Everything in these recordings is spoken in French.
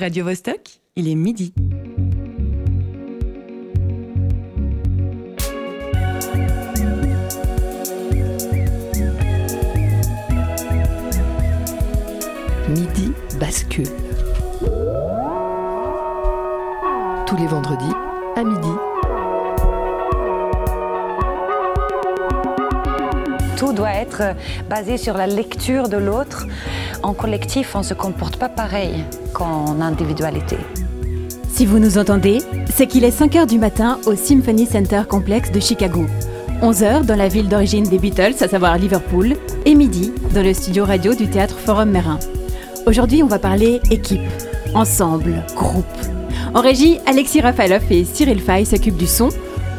Radio Vostok, il est midi. Midi bascule. Tous les vendredis à midi. Tout doit être basé sur la lecture de l'autre. En collectif, on ne se comporte pas pareil qu'en individualité. Si vous nous entendez, c'est qu'il est 5 h du matin au Symphony Center Complex de Chicago. 11 h dans la ville d'origine des Beatles, à savoir Liverpool, et midi dans le studio radio du théâtre Forum Mérin. Aujourd'hui, on va parler équipe, ensemble, groupe. En régie, Alexis Rafaloff et Cyril Fay s'occupent du son.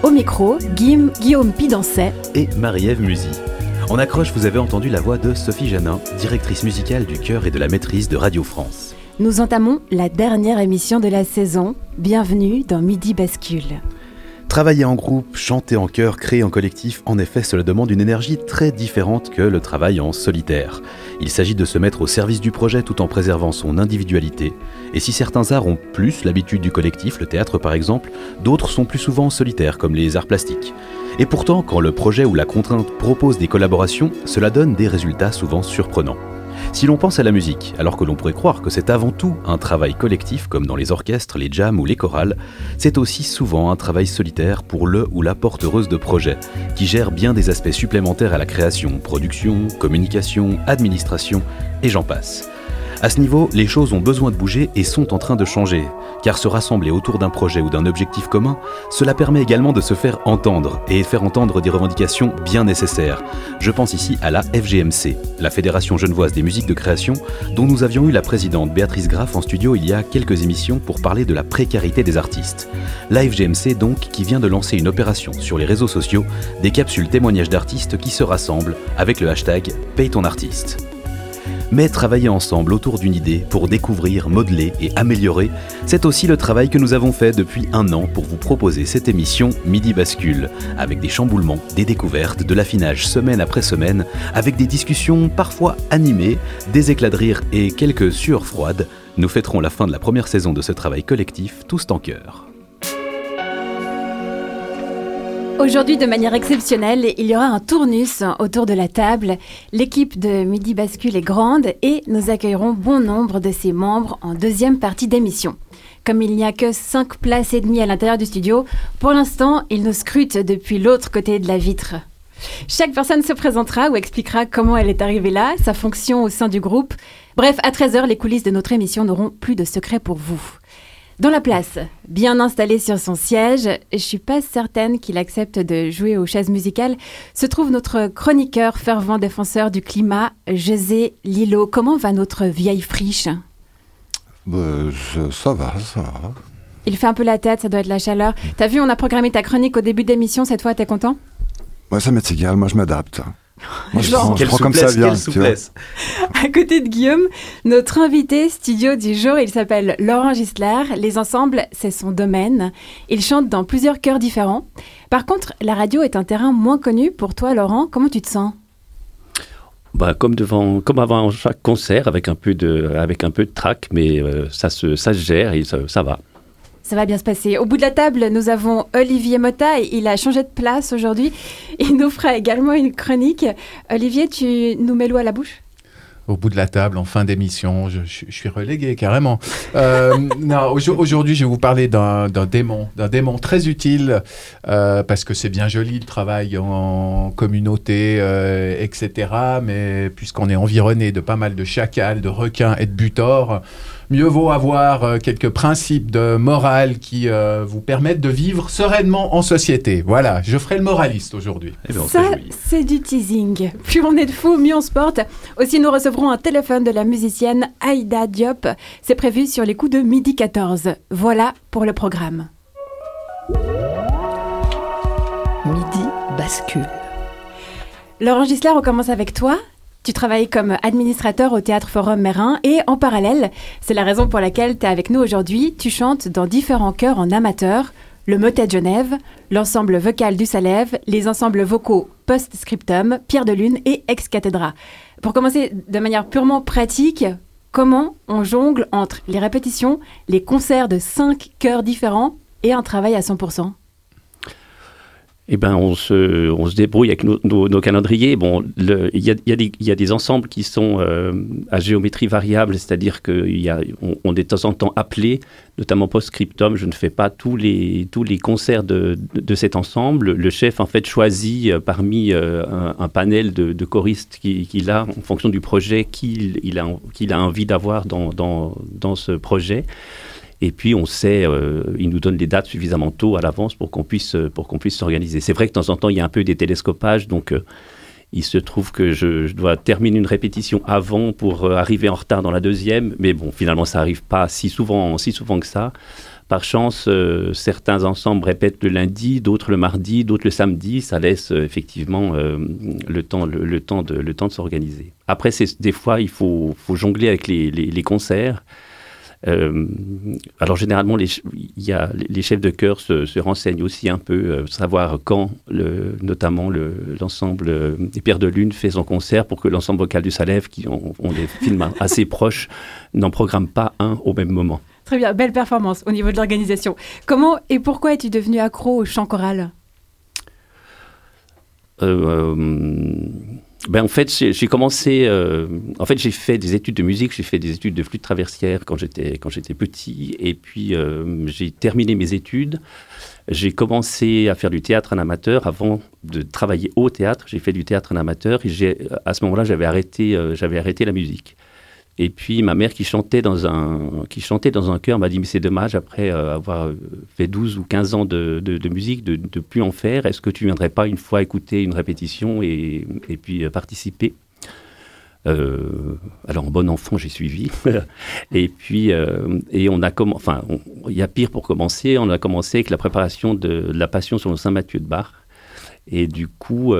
Au micro, Guillaume, Guillaume Pidancet et Marie-Ève Musy. En accroche, vous avez entendu la voix de Sophie Janin, directrice musicale du chœur et de la maîtrise de Radio France. Nous entamons la dernière émission de la saison. Bienvenue dans Midi Bascule. Travailler en groupe, chanter en chœur, créer en collectif, en effet, cela demande une énergie très différente que le travail en solitaire. Il s'agit de se mettre au service du projet tout en préservant son individualité. Et si certains arts ont plus l'habitude du collectif, le théâtre par exemple, d'autres sont plus souvent solitaires, comme les arts plastiques. Et pourtant, quand le projet ou la contrainte propose des collaborations, cela donne des résultats souvent surprenants. Si l'on pense à la musique, alors que l'on pourrait croire que c'est avant tout un travail collectif comme dans les orchestres, les jams ou les chorales, c'est aussi souvent un travail solitaire pour le ou la porteuse de projet, qui gère bien des aspects supplémentaires à la création, production, communication, administration, et j'en passe. À ce niveau, les choses ont besoin de bouger et sont en train de changer, car se rassembler autour d'un projet ou d'un objectif commun, cela permet également de se faire entendre et faire entendre des revendications bien nécessaires. Je pense ici à la FGMC, la Fédération genevoise des musiques de création, dont nous avions eu la présidente Béatrice Graff en studio il y a quelques émissions pour parler de la précarité des artistes. La FGMC donc qui vient de lancer une opération sur les réseaux sociaux, des capsules témoignages d'artistes qui se rassemblent avec le hashtag Paye mais travailler ensemble autour d'une idée pour découvrir, modeler et améliorer, c'est aussi le travail que nous avons fait depuis un an pour vous proposer cette émission Midi Bascule, avec des chamboulements, des découvertes, de l'affinage semaine après semaine, avec des discussions parfois animées, des éclats de rire et quelques sueurs froides. Nous fêterons la fin de la première saison de ce travail collectif tous en cœur. Aujourd'hui, de manière exceptionnelle, il y aura un tournus autour de la table. L'équipe de Midi Bascule est grande et nous accueillerons bon nombre de ses membres en deuxième partie d'émission. Comme il n'y a que 5 places et demie à l'intérieur du studio, pour l'instant, il nous scrute depuis l'autre côté de la vitre. Chaque personne se présentera ou expliquera comment elle est arrivée là, sa fonction au sein du groupe. Bref, à 13h, les coulisses de notre émission n'auront plus de secret pour vous. Dans la place, bien installé sur son siège, je suis pas certaine qu'il accepte de jouer aux chaises musicales, se trouve notre chroniqueur fervent défenseur du climat, José Lilo. Comment va notre vieille friche? Bah, Ça va, ça va. Il fait un peu la tête, ça doit être la chaleur. T'as vu, on a programmé ta chronique au début d'émission, cette fois, t'es content? Moi, ça m'est égal, moi je m'adapte. Moi, je prends, je prends comme ça vient. À côté de Guillaume, notre invité studio du jour, il s'appelle Laurent Gisler. Les ensembles, c'est son domaine. Il chante dans plusieurs chœurs différents. Par contre, la radio est un terrain moins connu pour toi, Laurent. Comment tu te sens? Bah, comme, devant, comme avant chaque concert, avec un peu de, avec un peu de trac, mais euh, ça, se, ça se gère et ça, ça va. Ça va bien se passer. Au bout de la table, nous avons Olivier Mota. Il a changé de place aujourd'hui. Il nous fera également une chronique. Olivier, tu nous mets l'eau à la bouche? Au bout de la table, en fin d'émission. Je, suis relégué carrément. Euh, non, aujourd'hui, je vais vous parler d'un démon, d'un démon très utile euh, parce que c'est bien joli le travail en communauté, euh, etc. Mais puisqu'on est environné de pas mal de chacals, de requins et de butors, mieux vaut avoir euh, quelques principes de morale qui euh, vous permettent de vivre sereinement en société. Voilà, je ferai le moraliste aujourd'hui. Eh Ça, c'est du teasing. Plus on est de fous, mieux on se porte. Aussi, nous recevrons un téléphone de la musicienne Aïda Diop. C'est prévu sur les coups de midi 14. Voilà pour le programme. Midi bascule. Laurent Gisler, on commence avec toi. Tu travailles comme administrateur au Théâtre Forum Mérin et en parallèle, c'est la raison pour laquelle tu es avec nous aujourd'hui, tu chantes dans différents chœurs en amateur, le Motet de Genève, l'ensemble vocal du Salève, les ensembles vocaux Post-Scriptum, Pierre de Lune et Ex Cathedra. Pour commencer de manière purement pratique, comment on jongle entre les répétitions, les concerts de cinq chœurs différents et un travail à 100% eh ben, on se, on se débrouille avec nos, calendriers. Bon, il y a, y a des- ensembles qui sont euh, à géométrie variable, c'est-à-dire qu'on on est de temps en temps appelé, notamment post-scriptum. Je ne fais pas tous les, tous les concerts de, de, cet ensemble. Le chef, en fait, choisit euh, parmi euh, un, panel de, choristes qui- qu'il a, en fonction du projet qu'il il a, a envie d'avoir dans, dans, dans ce projet. Et puis on sait, euh, il nous donne les dates suffisamment tôt à l'avance pour qu'on puisse, euh, pour qu'on puisse s'organiser. C'est vrai que de temps en temps, il y a un peu des télescopages, donc euh, il se trouve que je, dois terminer une répétition avant pour euh, arriver en retard dans la deuxième, mais bon, finalement, ça n'arrive pas si souvent, si souvent que ça. Par chance, certains ensembles répètent le lundi, d'autres le mardi, d'autres le samedi. Ça laisse effectivement le temps, le, temps de, le temps de s'organiser. Après, des fois, il faut, faut jongler avec les- les concerts. Euh, alors généralement, les, y a, les chefs de chœur se, se renseignent aussi un peu, euh, savoir quand, le, notamment le- l'ensemble euh, des Pierres de Lune fait son concert pour que l'ensemble vocal du Salève, qui ont, ont des films assez proches, n'en programme pas un au même moment. Très bien, belle performance au niveau de l'organisation. Comment et pourquoi es-tu devenu accro au chant choral? Euh, ben en fait, j'ai commencé. euh, en fait, j'ai fait des études de musique. J'ai fait des études de flûte traversière quand j'étais quand j'étais petit. Et puis euh, j'ai terminé mes études. J'ai commencé à faire du théâtre en amateur avant de travailler au théâtre. J'ai fait du théâtre en amateur et à ce moment-là j'avais arrêté euh, j'avais arrêté la musique. Et puis ma mère qui chantait dans un, qui chantait dans un chœur m'a dit mais c'est dommage après euh, avoir fait 12 ou 15 ans de, de- musique de ne plus en faire. Est-ce que tu viendrais pas une fois écouter une répétition et, et puis euh, participer? Euh, alors en bon enfant j'ai suivi. Et puis et on a commencé enfin il y a pire pour commencer. On a commencé avec la préparation de, la Passion sur le Saint Matthieu de Bar. Et du coup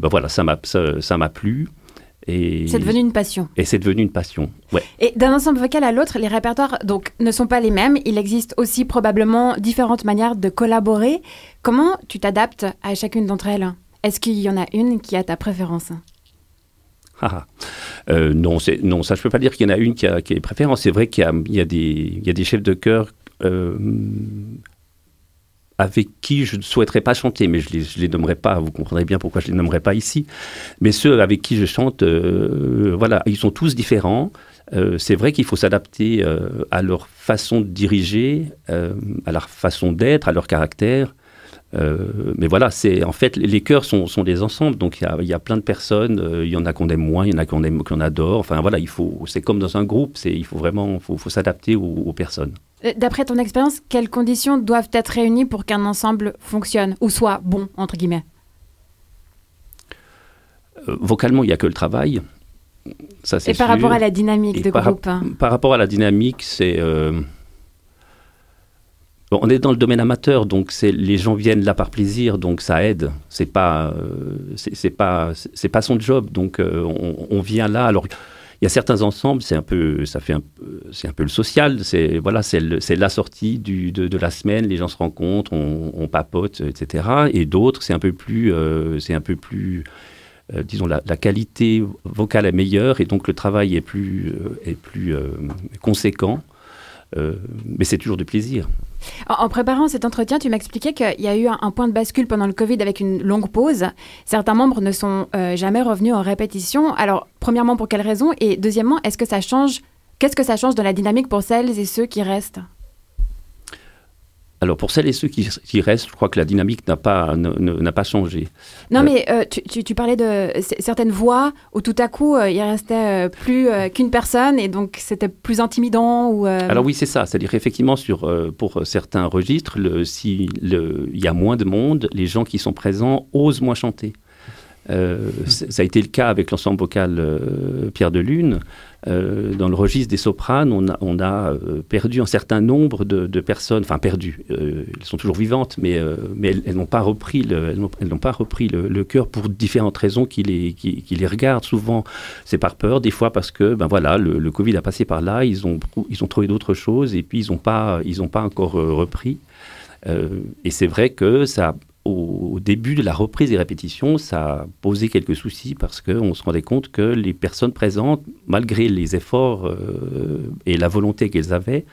bah voilà ça m'a ça m'a plu et C'est devenu une passion. et c'est devenu une passion. Ouais. Et d'un ensemble vocal à l'autre, les répertoires donc ne sont pas les mêmes. Il existe aussi probablement différentes manières de collaborer. Comment tu t'adaptes à chacune d'entre elles? Est-ce qu'il y en a une qui a ta préférence? Ah, ah. Euh, non, non, ça je peux pas dire qu'il y en a une qui a, qui a des préférences. C'est vrai qu'il y y, y a des chefs de chœur euh, avec qui je ne souhaiterais pas chanter, mais je je les nommerai pas. Vous comprendrez bien pourquoi je les nommerai pas ici. Mais ceux avec qui je chante, euh, voilà, ils sont tous différents. Euh, c'est vrai qu'il faut s'adapter euh, à leur façon de diriger, à leur façon d'être, à leur caractère. Mais voilà, c'est en fait les chœurs sont, des ensembles, donc il y a, plein de personnes. il y en a qu'on aime moins, il y en a qu'on adore. Enfin voilà, il faut, c'est comme dans un groupe, c'est il faut vraiment, faut, s'adapter aux personnes. Euh, D'après ton expérience, quelles conditions doivent être réunies pour qu'un ensemble fonctionne ou soit bon entre guillemets? Euh, vocalement, il y a que le travail. Ça, c'est Et par sûr. rapport à la dynamique Et de par, groupe hein. par rapport à la dynamique, c'est. euh, bon, on est dans le domaine amateur, donc c'est les gens viennent là par plaisir, donc ça aide. C'est pas, euh, c'est c'est pas, c'est pas son job, donc on, on vient là. Alors, il y a certains ensembles, c'est un peu, ça fait c'est un peu le social. C'est voilà, c'est la sortie du, de, de la semaine. Les gens se rencontrent, on, papote, etc. Et d'autres, c'est un peu plus, euh, c'est un peu plus euh, disons, la, qualité vocale est meilleure et donc le travail est plus, euh, est plus conséquent. Euh, mais c'est toujours du plaisir. En, préparant cet entretien, tu m'expliquais qu'il y a eu un, point de bascule pendant le Covid avec une longue pause. Certains membres ne sont euh, jamais revenus en répétition. Alors, premièrement, pour quelles raisons Et deuxièmement, est-ce que ça change Qu'est-ce que ça change de la dynamique pour celles et ceux qui restent? Alors pour celles et ceux qui, qui restent, je crois que la dynamique n'a pas, n'a pas changé. Non, Euh, mais euh, tu, tu- tu parlais de certaines voix où tout à coup, euh, il restait euh, plus qu'une personne et donc c'était plus intimidant ou. Alors oui, c'est ça. C'est-à-dire effectivement, sur, pour certains registres, le, si le- il y a moins de monde, les gens qui sont présents osent moins chanter. C- ça a été le cas avec l'ensemble vocal Pierre de Lune. Euh, dans le registre des sopranes, on a, euh, perdu un certain nombre de, personnes, enfin perdu, euh, elles sont toujours vivantes, mais, euh, elles, n'ont pas repris le, elles n'ont, pas repris le, chœur pour différentes raisons qui les, qui, les regardent. Souvent, c'est par peur, des fois parce que ben voilà, le, Covid a passé par là, ils ont, ils ont trouvé d'autres choses et puis ils n'ont pas, pas encore repris. Et c'est vrai que ça, au début de la reprise des répétitions, ça a posé quelques soucis parce qu'on se rendait compte que les personnes présentes, malgré les efforts euh, et la volonté qu'elles avaient,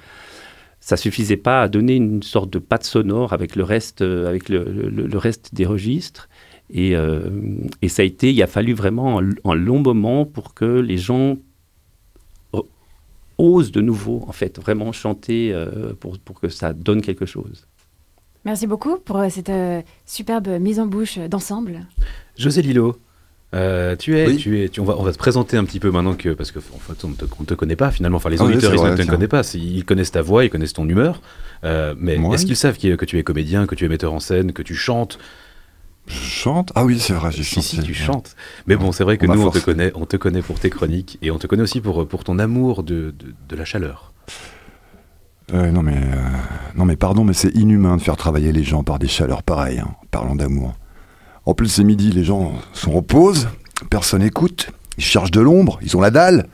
ça suffisait pas à donner une sorte de patte sonore avec le reste, euh, avec le, reste des registres. Et, euh, et ça a été, il a fallu vraiment un, long moment pour que les gens osent de nouveau, en fait, vraiment chanter pour que ça donne quelque chose. Merci beaucoup pour euh, cette euh, superbe mise en bouche d'ensemble. José Lillo, euh, tu es, Oui. tu es, tu- on va, on va te présenter un petit peu maintenant que parce que en fait, on ne te, on te connaît pas finalement. Enfin, les Ah oui, auditeurs ils ne te connaissent pas. Ils connaissent ta voix, ils connaissent ton humeur, euh, mais Ouais. est-ce qu'ils savent que tu es comédien, que tu es metteur en scène, que tu chantes? Je chante? Ah oui, c'est vrai, j'ai Si, chanté. si, tu ouais. chantes. Mais bon, c'est vrai que On nous, on te connaît, on te connaît pour tes chroniques et on te connaît aussi pour, pour ton amour de, de, de la chaleur. Euh, non, mais, euh, non, mais pardon, mais c'est inhumain de faire travailler les gens par des chaleurs pareilles, hein, parlant d'amour. En plus, c'est midi, les gens sont en pause, personne écoute, ils cherchent de l'ombre, ils ont la dalle.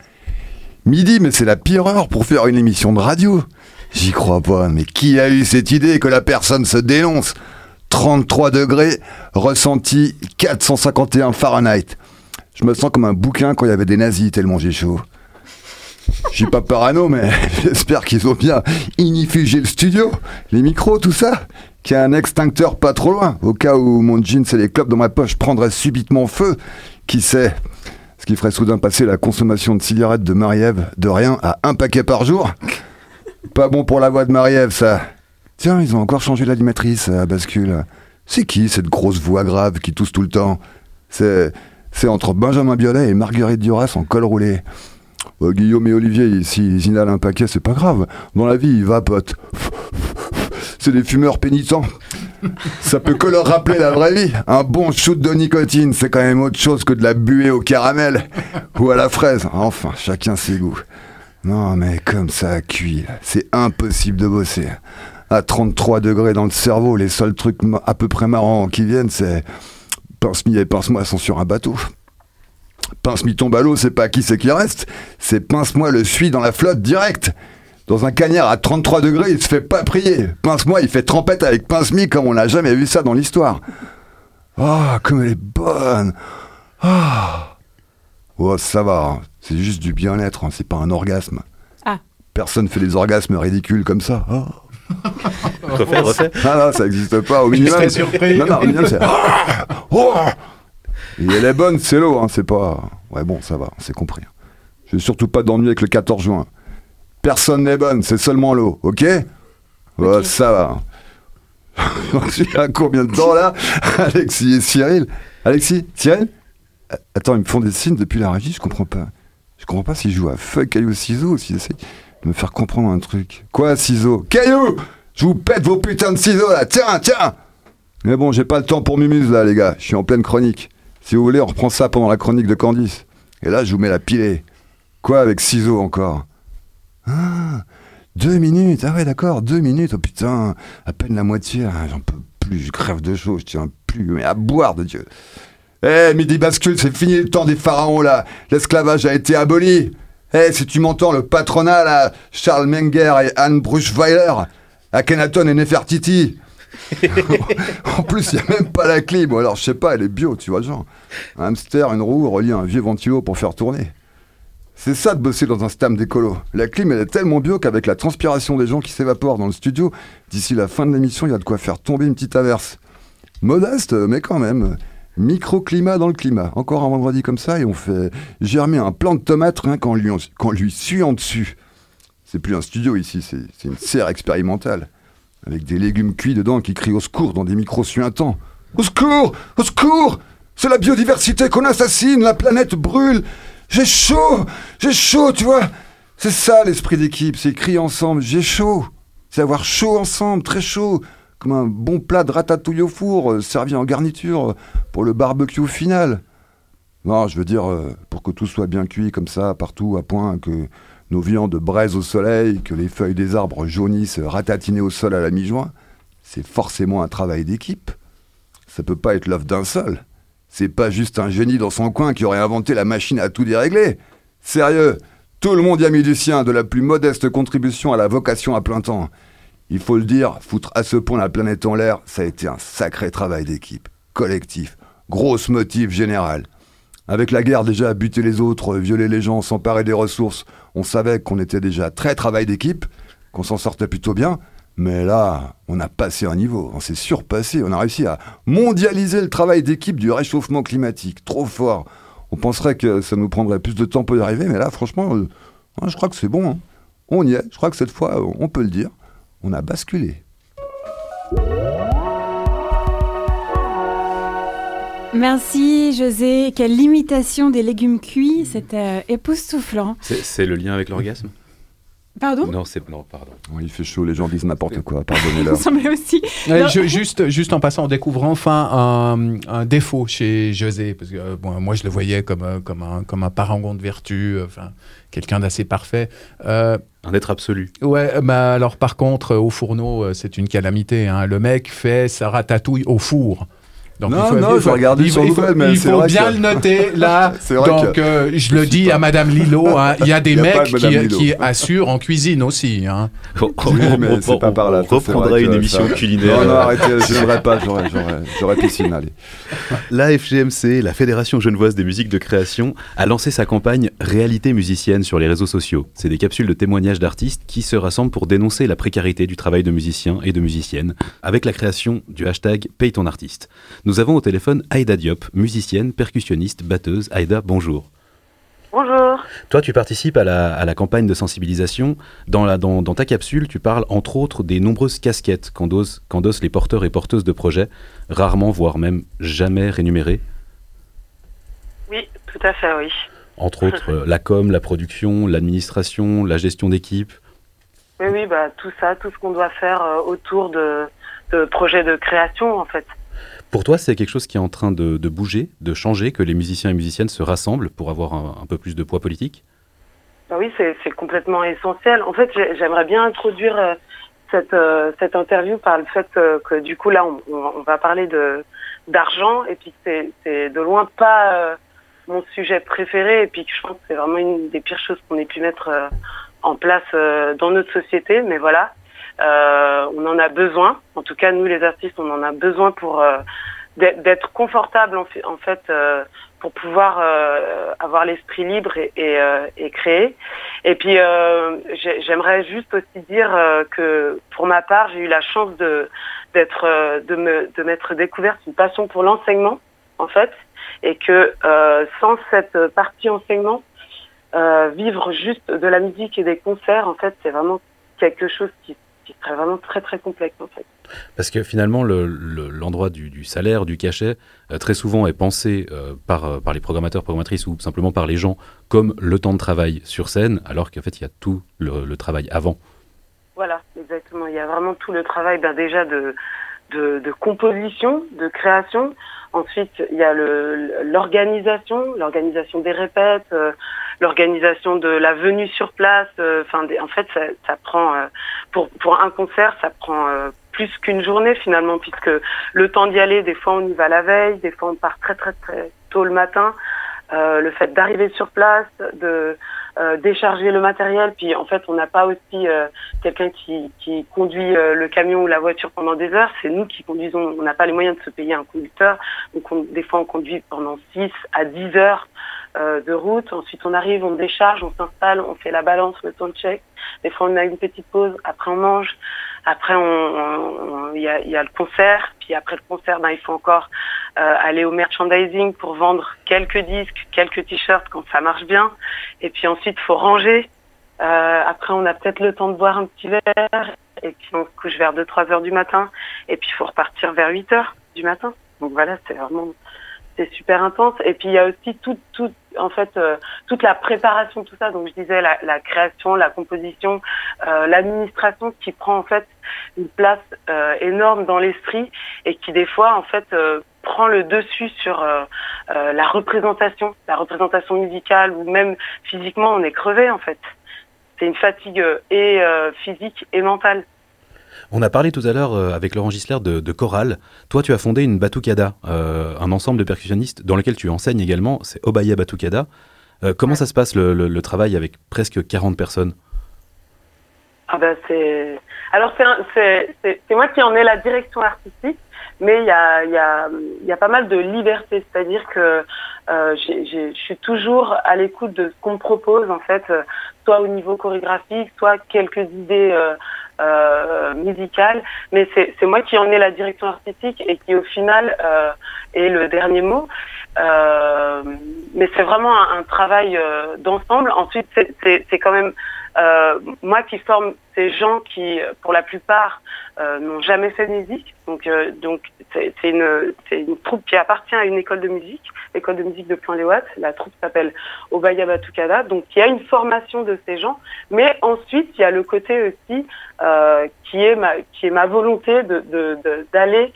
Midi, mais c'est la pire heure pour faire une émission de radio. J'y crois pas, mais qui a eu cette idée que la personne se dénonce? 33 degrés, ressenti 451 Fahrenheit. Je me sens comme un bouquin quand il y avait des nazis tellement j'ai chaud. Je suis pas parano, mais j'espère qu'ils ont bien inifugé le studio, les micros, tout ça. Qu'il y a un extincteur pas trop loin, au cas où mon jeans et les clopes dans ma poche prendraient subitement feu. Qui sait Ce qui ferait soudain passer la consommation de cigarettes de Marie-Ève de rien à un paquet par jour. Pas bon pour la voix de Marie-Ève, ça. Tiens, ils ont encore changé l'animatrice à bascule. C'est qui cette grosse voix grave qui tousse tout le temps? C'est c'est entre Benjamin Biolay et Marguerite Duras en col roulé. Euh, Guillaume et Olivier, s'ils inhalent un paquet, c'est pas grave. Dans la vie, ils vapotent. C'est des fumeurs pénitents. Ça peut que leur rappeler la vraie vie. Un bon shoot de nicotine, c'est quand même autre chose que de la buée au caramel ou à la fraise. Enfin, chacun ses goûts. Non, mais comme ça cuit, c'est impossible de bosser. À 33 degrés dans le cerveau, les seuls trucs à peu près marrants qui viennent, c'est pince-mi et pince-moi sont sur un bateau. Pince-mi tombe à l'eau, c'est pas qui c'est qui reste, c'est pince-moi le suit dans la flotte direct. Dans un cagnard à 33 degrés, il se fait pas prier. Pince-moi, il fait trempette avec pince-mi comme on n'a jamais vu ça dans l'histoire. Ah, comme elle est bonne. Ah. Oh, ça va, hein. c'est juste du bien-être, hein, c'est pas un orgasme. Ah. Personne fait des orgasmes ridicules comme ça. Ah. Refais, refais. Ah non, ça n'existe pas. Au Je minimum, serais surpris. Non, non, au minimum, c'est. Et elle est bonne, c'est l'eau, hein, c'est pas. Ouais, bon, ça va, c'est compris. Je vais surtout pas d'ennui avec le 14 juin. Personne n'est bonne, c'est seulement l'eau, ok? Ouais, Ok. ça va. On est à combien de temps là Alexis et Cyril Alexis Cyril? Attends, ils me font des signes depuis la régie, je comprends pas. Je comprends pas s'ils jouent à feu, caillou, ciseaux ou s'ils essayent de me faire comprendre un truc. Quoi, ciseaux? Caillou Je vous pète vos putains de ciseaux là Tiens, tiens Mais bon, j'ai pas le temps pour Mumuse là, les gars. Je suis en pleine chronique. Si vous voulez, on reprend ça pendant la chronique de Candice. Et là, je vous mets la pilée. Quoi avec ciseaux encore Ah Deux minutes Ah ouais, d'accord, deux minutes. Oh putain, à peine la moitié. Ah, J'en peux plus, je crève de chaud, je tiens plus. Mais à boire de Dieu Eh, midi bascule, c'est fini le temps des pharaons là. L'esclavage a été aboli. Eh, si tu m'entends, le patronat là, Charles Menger et Anne Bruchweiler, Akhenaton et Nefertiti. en plus, il n'y a même pas la clim. Bon, alors, je sais pas, elle est bio, tu vois, genre. Un hamster, une roue, relié à un vieux ventilo pour faire tourner. C'est ça de bosser dans un stam d'écolo. La clim, elle est tellement bio qu'avec la transpiration des gens qui s'évaporent dans le studio, d'ici la fin de l'émission, il y a de quoi faire tomber une petite averse. Modeste, mais quand même. Microclimat dans le climat. Encore un vendredi comme ça, et on fait germer un plant de tomate rien qu'en lui, qu'en lui suant dessus. C'est plus un studio ici, c'est une serre expérimentale. Avec des légumes cuits dedans qui crient au secours dans des micros suintants. Au secours! Au secours! C'est la biodiversité qu'on assassine, la planète brûle. J'ai chaud! J'ai chaud, tu vois. C'est ça l'esprit d'équipe, c'est crier ensemble, j'ai chaud. C'est avoir chaud ensemble, très chaud. Comme un bon plat de ratatouille au four, euh, servi en garniture euh, pour le barbecue final. Non, je veux dire, euh, pour que tout soit bien cuit comme ça, partout, à point, que nos viandes braisent au soleil, que les feuilles des arbres jaunissent ratatinées au sol à la mi-juin, c'est forcément un travail d'équipe. Ça peut pas être l'œuvre d'un seul. C'est pas juste un génie dans son coin qui aurait inventé la machine à tout dérégler. Sérieux, tout le monde y a mis du sien, de la plus modeste contribution à la vocation à plein temps. il faut le dire, foutre à ce point la planète en l'air, ça a été un sacré travail d'équipe, collectif, grosse motif général. Avec la guerre déjà, buter les autres, violer les gens, s'emparer des ressources, on savait qu'on était déjà très travail d'équipe, qu'on s'en sortait plutôt bien. Mais là, on a passé un niveau, on s'est surpassé, on a réussi à mondialiser le travail d'équipe du réchauffement climatique. Trop fort. On penserait que ça nous prendrait plus de temps pour y arriver, mais là, franchement, euh, je crois que c'est bon. hein. On y est. Je crois que cette fois, on peut le dire. On a basculé. Merci José. Quelle limitation des légumes cuits, c'est euh, époustouflant. C'est le lien avec l'orgasme? Pardon? Non, c'est non, pardon. Il fait chaud, les gens disent n'importe quoi, pardonnez-leur. me semblait aussi. Ouais, Non. je- juste, juste en passant, on découvre enfin un, un défaut chez José, parce que euh, bon, moi je le voyais comme, euh, comme, un, comme un parangon de vertu, enfin quelqu'un d'assez parfait. Euh, Un être absolu. ouais, bah, alors par contre, au fourneau, c'est une calamité. hein. Le mec fait sa ratatouille au four. Donc, Non, non, je regardais il sur faut- il Google, faut, mais il c'est faut vrai bien que- le noter là. C'est vrai Donc, que euh, je le dis pas- à Madame Lilo, hein, il y a des Il y a pas mecs qui, assurent en cuisine aussi. hein. On, Oui, mais c'est pas par là, on ça, c'est reprendra vrai une émission ça- culinaire. Non, non, arrêtez, je n'aimerais pas, j'aurais, piscine, allez. La FGMC, la Fédération genevoise des musiques de création, a lancé sa campagne Réalité musicienne sur les réseaux sociaux. C'est des capsules de témoignages d'artistes qui se rassemblent pour dénoncer la précarité du travail de musiciens et de musiciennes, avec la création du hashtag Paye ton artiste. Nous avons au téléphone Aïda Diop, musicienne, percussionniste, batteuse. Aïda, bonjour. Bonjour. Toi, tu participes à la, à la campagne de sensibilisation. Dans, la, dans, dans ta capsule, tu parles entre autres des nombreuses casquettes qu'endossent les porteurs et porteuses de projets, rarement, voire même jamais rémunérées. Oui, tout à fait, oui. Entre autres, euh, la com, la production, l'administration, la gestion d'équipe. Oui, oui, bah, tout ça, tout ce qu'on doit faire euh, autour de, de projets de création, en fait. Pour toi, c'est quelque chose qui est en train de, bouger, de changer, que les musiciens et musiciennes se rassemblent pour avoir un, peu plus de poids politique? Bah oui, c'est complètement essentiel. En fait, j'ai- j'aimerais bien introduire euh, cette, euh, cette interview par le fait euh, que du coup, là, on, va parler d'argent, et puis c'est de loin pas mon sujet préféré, et puis que je pense que c'est vraiment une des pires choses qu'on ait pu mettre en place dans notre société, mais voilà. Euh, on en a besoin. En tout cas, nous, les artistes, on en a besoin pour euh, d'être confortable en, fait- euh, pour pouvoir euh, avoir l'esprit libre et, euh, et créer. Et puis, euh, j'ai- j'aimerais juste aussi dire que pour ma part, j'ai eu la chance de d'être de me de m'être découverte une passion pour l'enseignement en fait, et que sans cette partie enseignement, vivre juste de la musique et des concerts, en fait, c'est vraiment quelque chose qui serait vraiment très très complexe en fait. Parce que finalement, le- le- l'endroit du, du salaire, du cachet, euh, très souvent est pensé euh, par, euh, par les programmateurs, programmatrices ou simplement par les gens comme le temps de travail sur scène, alors qu'en fait, il y a tout le, le travail avant. Voilà, exactement. Il y a vraiment tout le travail ben, déjà de, de, de composition, de création. Ensuite, il y a l'organisation, l'organisation des répètes, euh, l'organisation de la venue sur place. euh, Enfin, en fait, ça, ça prend euh, pour pour un concert, ça prend euh, plus qu'une journée finalement, puisque le temps d'y aller, des fois on y va la veille, des fois on part très très très tôt le matin. Euh, le fait d'arriver sur place, de décharger le matériel, puis en fait on n'a pas aussi euh, quelqu'un qui, conduit euh, le camion ou la voiture pendant des heures, c'est nous qui conduisons, on n'a pas les moyens de se payer un conducteur, donc on- des fois on conduit pendant 6 à 10 heures euh, de route, ensuite on arrive, on décharge, on s'installe, on fait la balance, le temps de check, des fois on a une petite pause, après on mange, après on- on- il y, a, il y a le concert, puis après le concert, ben, il faut encore euh, aller au merchandising pour vendre quelques disques, quelques t-shirts quand ça marche bien, et puis ensuite faut ranger. Euh, après on a peut-être le temps de boire un petit verre, et puis on se couche vers 2-3 heures du matin, et puis il faut repartir vers 8 heures du matin. Donc voilà, c'est vraiment c'est super intense. Et puis il y a aussi tout, tout, en fait, euh, toute la préparation, tout ça. Donc je disais la, la création, la composition, euh, l'administration qui prend en fait une place euh, énorme dans l'esprit et qui des fois en fait euh, prend le dessus sur euh, euh, la représentation, la représentation musicale ou même physiquement on est crevé en fait. C'est une fatigue euh, et euh, physique et mentale. On a parlé tout à l'heure avec Laurent Gisler de, de chorale. Toi, tu as fondé une Batucada, un ensemble de percussionnistes dans lequel tu enseignes également. C'est Obaya Batucada. Comment ça se passe le, le- le travail avec presque 40 personnes? Ah ben c'est Alors c'est moi qui en ai la direction artistique, mais il y a, pas mal de liberté, c'est-à-dire que euh, je suis toujours à l'écoute de ce qu'on me propose en fait, euh, soit au niveau chorégraphique, soit quelques idées euh, musicales, mais c'est moi qui en ai la direction artistique et qui au final est le dernier mot. Euh, mais c'est vraiment un, un travail euh, d'ensemble. Ensuite, c'est- quand même euh, moi qui forme ces gens qui, pour la plupart, euh, n'ont jamais fait de musique. Donc, euh, donc c'est une, une troupe qui appartient à une école de musique, l'école de musique de Point-les-Ouates. La troupe s'appelle Obaya Batucada. Donc, il y a une formation de ces gens. Mais ensuite, il y a le côté aussi euh, qui est ma qui est ma volonté de de- de- d'aller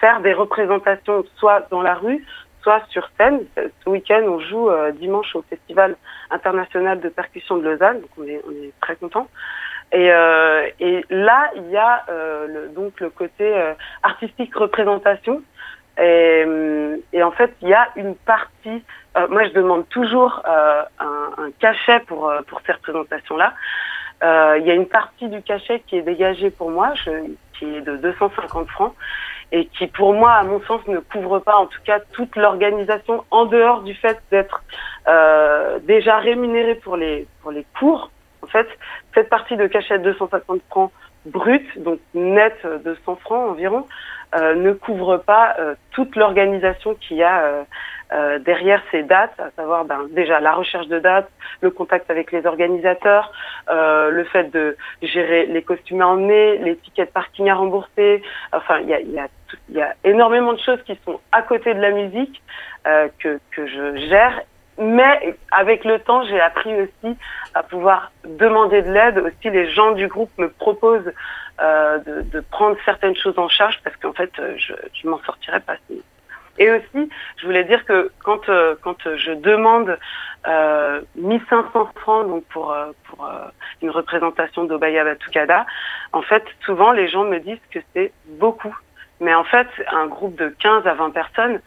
faire des représentations soit dans la rue, soit sur scène. Ce week-end, on joue euh, dimanche au Festival international de percussion de Lausanne, donc on est, on très content. Et, euh, et là, il y a euh, donc le côté artistique représentation. Et, en fait, il y a une partie. moi, je demande toujours un, cachet pour pour ces représentations-là. Euh, il y a une partie du cachet qui est dégagée pour moi, qui est de 250 francs et qui, pour moi, à mon sens, ne couvre pas, en tout cas, toute l'organisation en dehors du fait d'être euh, déjà rémunéré pour les pour les cours. En fait, cette partie de cachet de 250 francs brut, donc net de 100 francs environ, euh, ne couvre pas euh, toute l'organisation qu'il y a euh, euh, derrière ces dates, à savoir ben, déjà la recherche de dates, le contact avec les organisateurs, euh, le fait de gérer les costumes à emmener, les tickets de parking à rembourser. Enfin, il y a, y, a y a énormément de choses qui sont à côté de la musique euh, que, que je gère. Mais avec le temps, j'ai appris aussi à pouvoir demander de l'aide. Aussi, les gens du groupe me proposent euh, de, prendre certaines choses en charge parce qu'en fait, euh, je, je m'en sortirais pas. Et aussi, je voulais dire que quand euh, quand je demande euh, 1500 francs donc pour pour une représentation d'Obaya Batucada, en fait, souvent les gens me disent que c'est beaucoup. Mais en fait, un groupe de 15 à 20 personnes,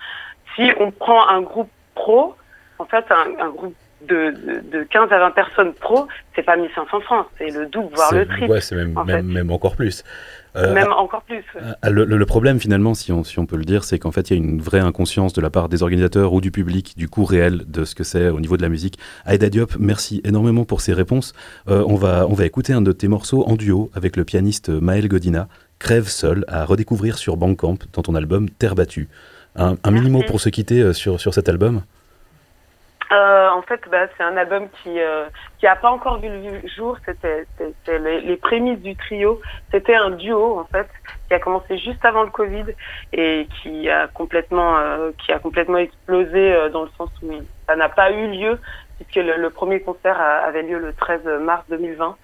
si on prend un groupe pro, en fait, un, un groupe de, de, de 15 à 20 personnes pro, c'est pas 1500 francs, c'est le double, voire le triple. Ouais, c'est même, en même, fait. même encore plus. Euh, Même encore plus. ouais. Ah, Le, le- le problème finalement, si on, si on peut le dire, c'est qu'en fait il y a une vraie inconscience de la part des organisateurs ou du public du coût réel de ce que c'est au niveau de la musique. Aïda Diop, merci énormément pour ces réponses. Euh, on, va, on va écouter un de tes morceaux en duo avec le pianiste Maël Godina, Crève seul, à redécouvrir sur Bandcamp dans ton album Terre battue. Un, un mini mot pour se quitter euh, sur, sur cet album? Euh, en fait, bah, c'est un album qui euh, qui a pas encore vu le jour. C'était les, prémices du trio. C'était un duo en fait qui a commencé juste avant le Covid et qui a complètement euh, qui a complètement explosé euh, dans le sens où ça n'a pas eu lieu puisque le, le premier concert avait lieu le 13 mars 2020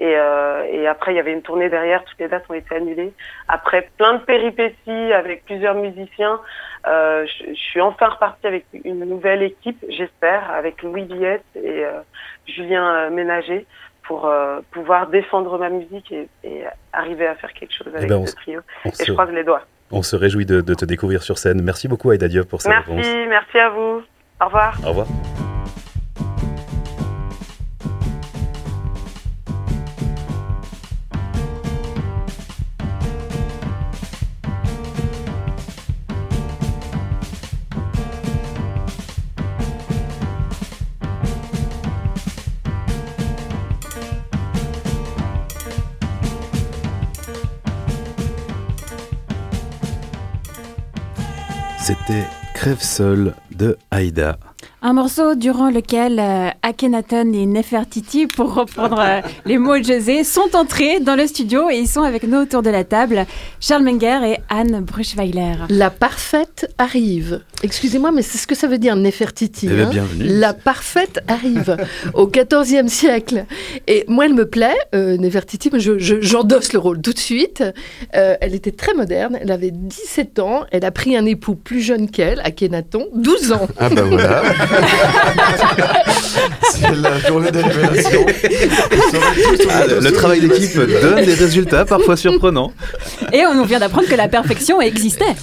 et, euh, et après il y avait une tournée derrière. Toutes les dates ont été annulées. Après plein de péripéties avec plusieurs musiciens. Euh, je, je suis enfin repartie avec une nouvelle équipe, j'espère, avec Louis Billette et euh, Julien Ménager pour pouvoir défendre ma musique et, et arriver à faire quelque chose avec ben, ce trio. on Et se, je croise les doigts. on se réjouit de, de te découvrir sur scène. Merci beaucoup Aïda Diop pour ces Merci, réponses. merci à vous. Au revoir. Au revoir. C'était Crève seul de Aïda. Un morceau durant lequel euh, Akhenaton et Nefertiti, pour reprendre euh, les mots de José, sont entrés dans le studio et ils sont avec nous autour de la table, Charles Menger et Anne Bruchweiler. La parfaite arrive. Excusez-moi, mais c'est ce que ça veut dire Nefertiti. Eh bien, hein. bienvenue. La parfaite arrive au XIVe siècle. Et moi, elle me plaît, euh, Nefertiti, mais je- je- j'endosse le rôle tout de suite. Euh, elle était très moderne, elle avait 17 ans, elle a pris un époux plus jeune qu'elle, Akhenaton, 12 ans. Ah bah voilà. C'est la journée des révélations. Ah, le, travail d'équipe donne des résultats parfois surprenants. Et on nous vient d'apprendre que la perfection existait.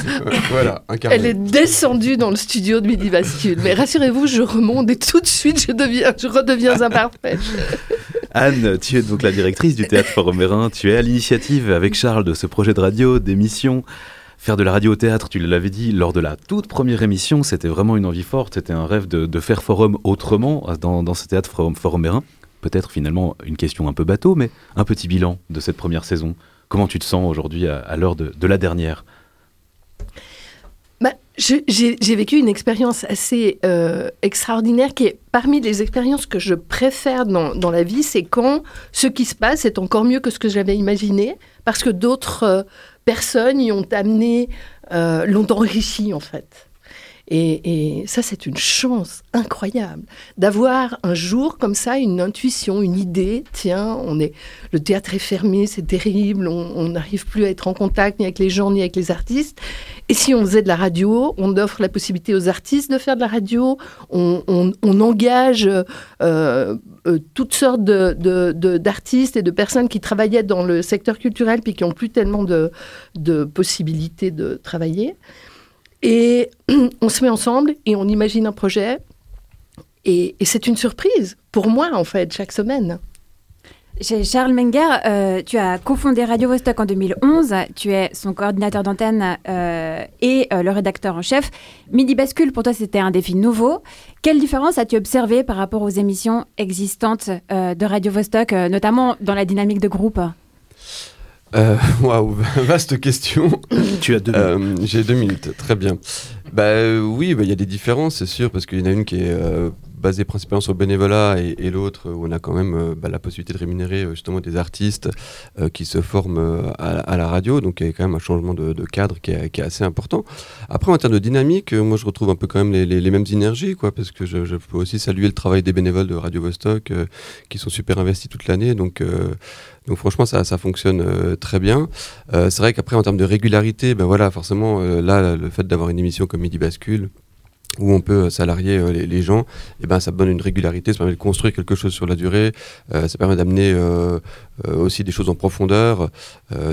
voilà, incarné. Elle est descendue dans le studio de Midi Bascule. Mais rassurez-vous, je remonte et tout de suite, je, deviens, je redeviens imparfaite. Anne, tu es donc la directrice du Théâtre Forum Mérin. Tu es à l'initiative avec Charles de ce projet de radio, d'émission. Faire de la radio au théâtre, tu l'avais dit, lors de la toute première émission, c'était vraiment une envie forte, c'était un rêve de, faire forum autrement dans, dans ce théâtre Forum, forum. Peut-être finalement une question un peu bateau, mais un petit bilan de cette première saison. Comment tu te sens aujourd'hui à, l'heure de la dernière? Bah, j'ai vécu une expérience assez euh, extraordinaire qui est parmi les expériences que je préfère dans, dans la vie, c'est quand ce qui se passe est encore mieux que ce que j'avais imaginé, parce que d'autres euh, personnes y ont amené, euh, l'ont enrichi en fait. Et, ça, c'est une chance incroyable d'avoir un jour comme ça une intuition, une idée. Tiens, on est, le théâtre est fermé, c'est terrible, on n'arrive plus à être en contact ni avec les gens ni avec les artistes. Et si on faisait de la radio, on offre la possibilité aux artistes de faire de la radio, on, engage euh, euh, toutes sortes d'artistes et de personnes qui travaillaient dans le secteur culturel puis qui n'ont plus tellement de possibilités de travailler. Et on se met ensemble et on imagine un projet. Et, c'est une surprise pour moi, en fait, chaque semaine. Charles Menger, euh, tu as cofondé Radio Vostok en 2011. Tu es son coordinateur d'antenne euh, et euh, le rédacteur en chef. Midi Bascule, pour toi, c'était un défi nouveau. Quelle différence as-tu observé par rapport aux émissions existantes de Radio Vostok, notamment dans la dynamique de groupe? Euh, Waouh, vaste question. Tu as deux Euh, J'ai deux minutes, très bien. Bah euh, oui, bah, il y a des différences, c'est sûr, parce qu'il y en a une qui est basée principalement sur le bénévolat et, l'autre où on a quand même euh, bah, la possibilité de rémunérer euh, justement des artistes euh, qui se forment à, la radio, donc il y a quand même un changement de, cadre qui est, assez important. Après, en termes de dynamique, moi je retrouve un peu quand même les, mêmes énergies, quoi, parce que je, je peux aussi saluer le travail des bénévoles de Radio Vostok qui sont super investis toute l'année, donc donc franchement, ça, ça fonctionne très bien. C'est vrai qu'après, en termes de régularité, ben voilà, forcément, là, le fait d'avoir une émission comme Midi Bascule, où on peut euh, salarier euh, les, gens, et ben ça donne une régularité, ça permet de construire quelque chose sur la durée, euh, ça permet d'amener aussi des choses en profondeur.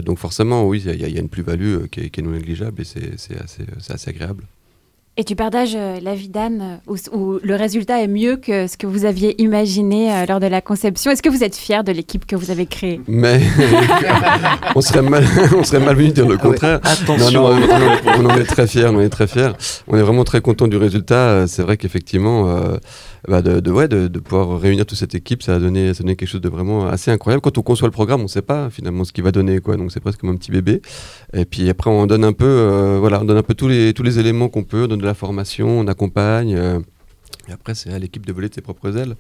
Donc forcément, oui, il y, a- une plus-value qui, est, non négligeable et c'est assez agréable. Et tu partages euh, l'avis d'Anne, euh, où, où le résultat est mieux que ce que vous aviez imaginé euh, lors de la conception. Est-ce que vous êtes fier de l'équipe que vous avez créée? Mais on serait mal, on serait malvenu de dire le contraire. Attention. Non, non, on, on- on en est très fiers, on est très fiers. On est vraiment très content du résultat. C'est vrai qu'effectivement, euh, bah, de, de, ouais, de, de pouvoir réunir toute cette équipe, ça a donné, ça a donné quelque chose de vraiment assez incroyable. Quand on conçoit le programme, on ne sait pas finalement ce qu'il va donner, quoi. Donc c'est presque comme un petit bébé. Et puis après, on donne un peu, euh, voilà, on donne un peu tous les tous les éléments qu'on peut, on donne de la formation, on accompagne. Euh, et après, c'est à l'équipe de voler de ses propres ailes.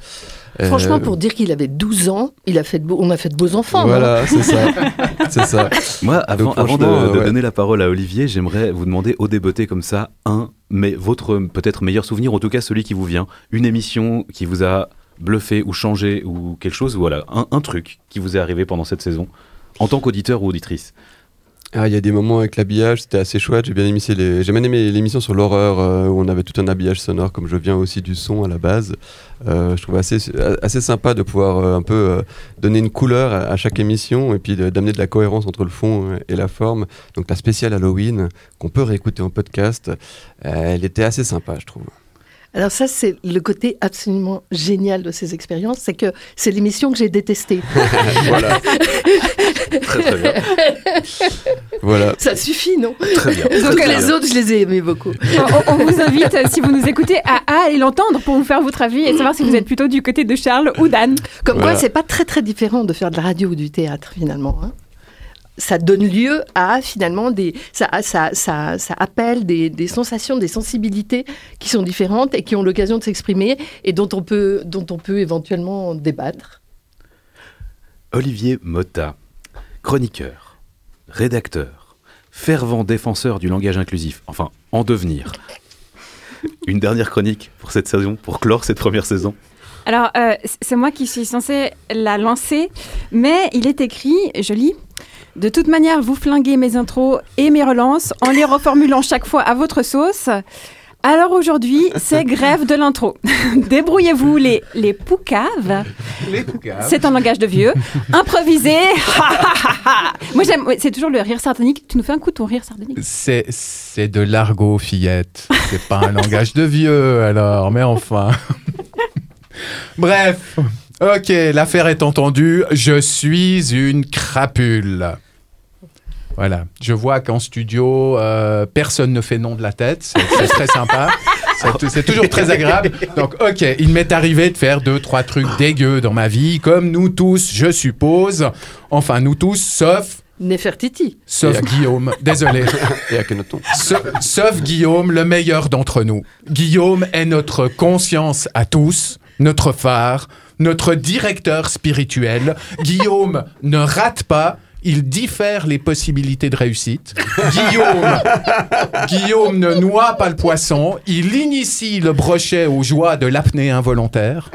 Franchement, Euh, pour dire qu'il avait 12 ans, il a fait de beaux- on a fait de beaux enfants. Voilà, c'est ça. c'est ça. Moi, avant, Donc, avant de, franchement, de euh, ouais. donner la parole à Olivier, j'aimerais vous demander au débeauté comme ça, un, mais votre peut-être meilleur souvenir, en tout cas celui qui vous vient, une émission qui vous a bluffé ou changé ou quelque chose, voilà, un, un truc qui vous est arrivé pendant cette saison, en tant qu'auditeur ou auditrice. Ah, il y a des moments avec l'habillage, c'était assez chouette. J'ai bien aimé, les... j'ai bien aimé l'émission sur l'horreur euh, où on avait tout un habillage sonore, comme je viens aussi du son à la base. Euh, je trouvais assez, assez sympa de pouvoir euh, un peu euh, donner une couleur à, chaque émission et puis d'amener de la cohérence entre le fond et la forme. Donc la spéciale Halloween qu'on peut réécouter en podcast, elle était assez sympa, je trouve. Alors ça, c'est le côté absolument génial de ces expériences, c'est que c'est l'émission que j'ai détestée. voilà, Très très bien. voilà. ça suffit, non? Très bien. Donc Très les bien. autres, je les ai aimés beaucoup. on, on vous invite, si vous nous écoutez, à, à aller l'entendre pour vous faire votre avis et savoir si vous êtes plutôt du côté de Charles ou d'Anne. Comme Voilà. quoi, c'est pas très très différent de faire de la radio ou du théâtre finalement. hein. Ça donne lieu à finalement des, ça, ça, ça, ça appelle des, des sensations, des sensibilités qui sont différentes et qui ont l'occasion de s'exprimer et dont on peut, dont on peut éventuellement débattre. Olivier Motta, chroniqueur, rédacteur, fervent défenseur du langage inclusif, enfin, en devenir. Une dernière chronique pour cette saison, pour clore cette première saison. Alors, euh, c'est moi qui suis censée la lancer, mais il est écrit, je lis, de toute manière, vous flinguez mes intros et mes relances en les reformulant chaque fois à votre sauce. Alors aujourd'hui, c'est grève de l'intro. Débrouillez-vous les, les poucaves. Les poucaves. C'est un langage de vieux. Improvisé. Moi, j'aime. C'est toujours le rire sardonique. Tu nous fais un coup ton rire sardonique. C'est, c'est de l'argot, fillette. C'est pas un langage de vieux, alors, mais enfin. Bref. Ok, l'affaire est entendue. Je suis une crapule. Voilà. Je vois qu'en studio, euh, personne ne fait nom de la tête. C'est très sympa. C'est- toujours très agréable. Donc, ok, il m'est arrivé de faire deux, trois trucs dégueux dans ma vie, comme nous tous, je suppose. Enfin, nous tous, sauf, Nefertiti. sauf Guillaume. Désolé. Et Sauf Guillaume, le meilleur d'entre nous. Guillaume est notre conscience à tous, notre phare, notre directeur spirituel. Guillaume ne rate pas. Il diffère les possibilités de réussite. Guillaume, Guillaume ne noie pas le poisson. Il initie le brochet aux joies de l'apnée involontaire.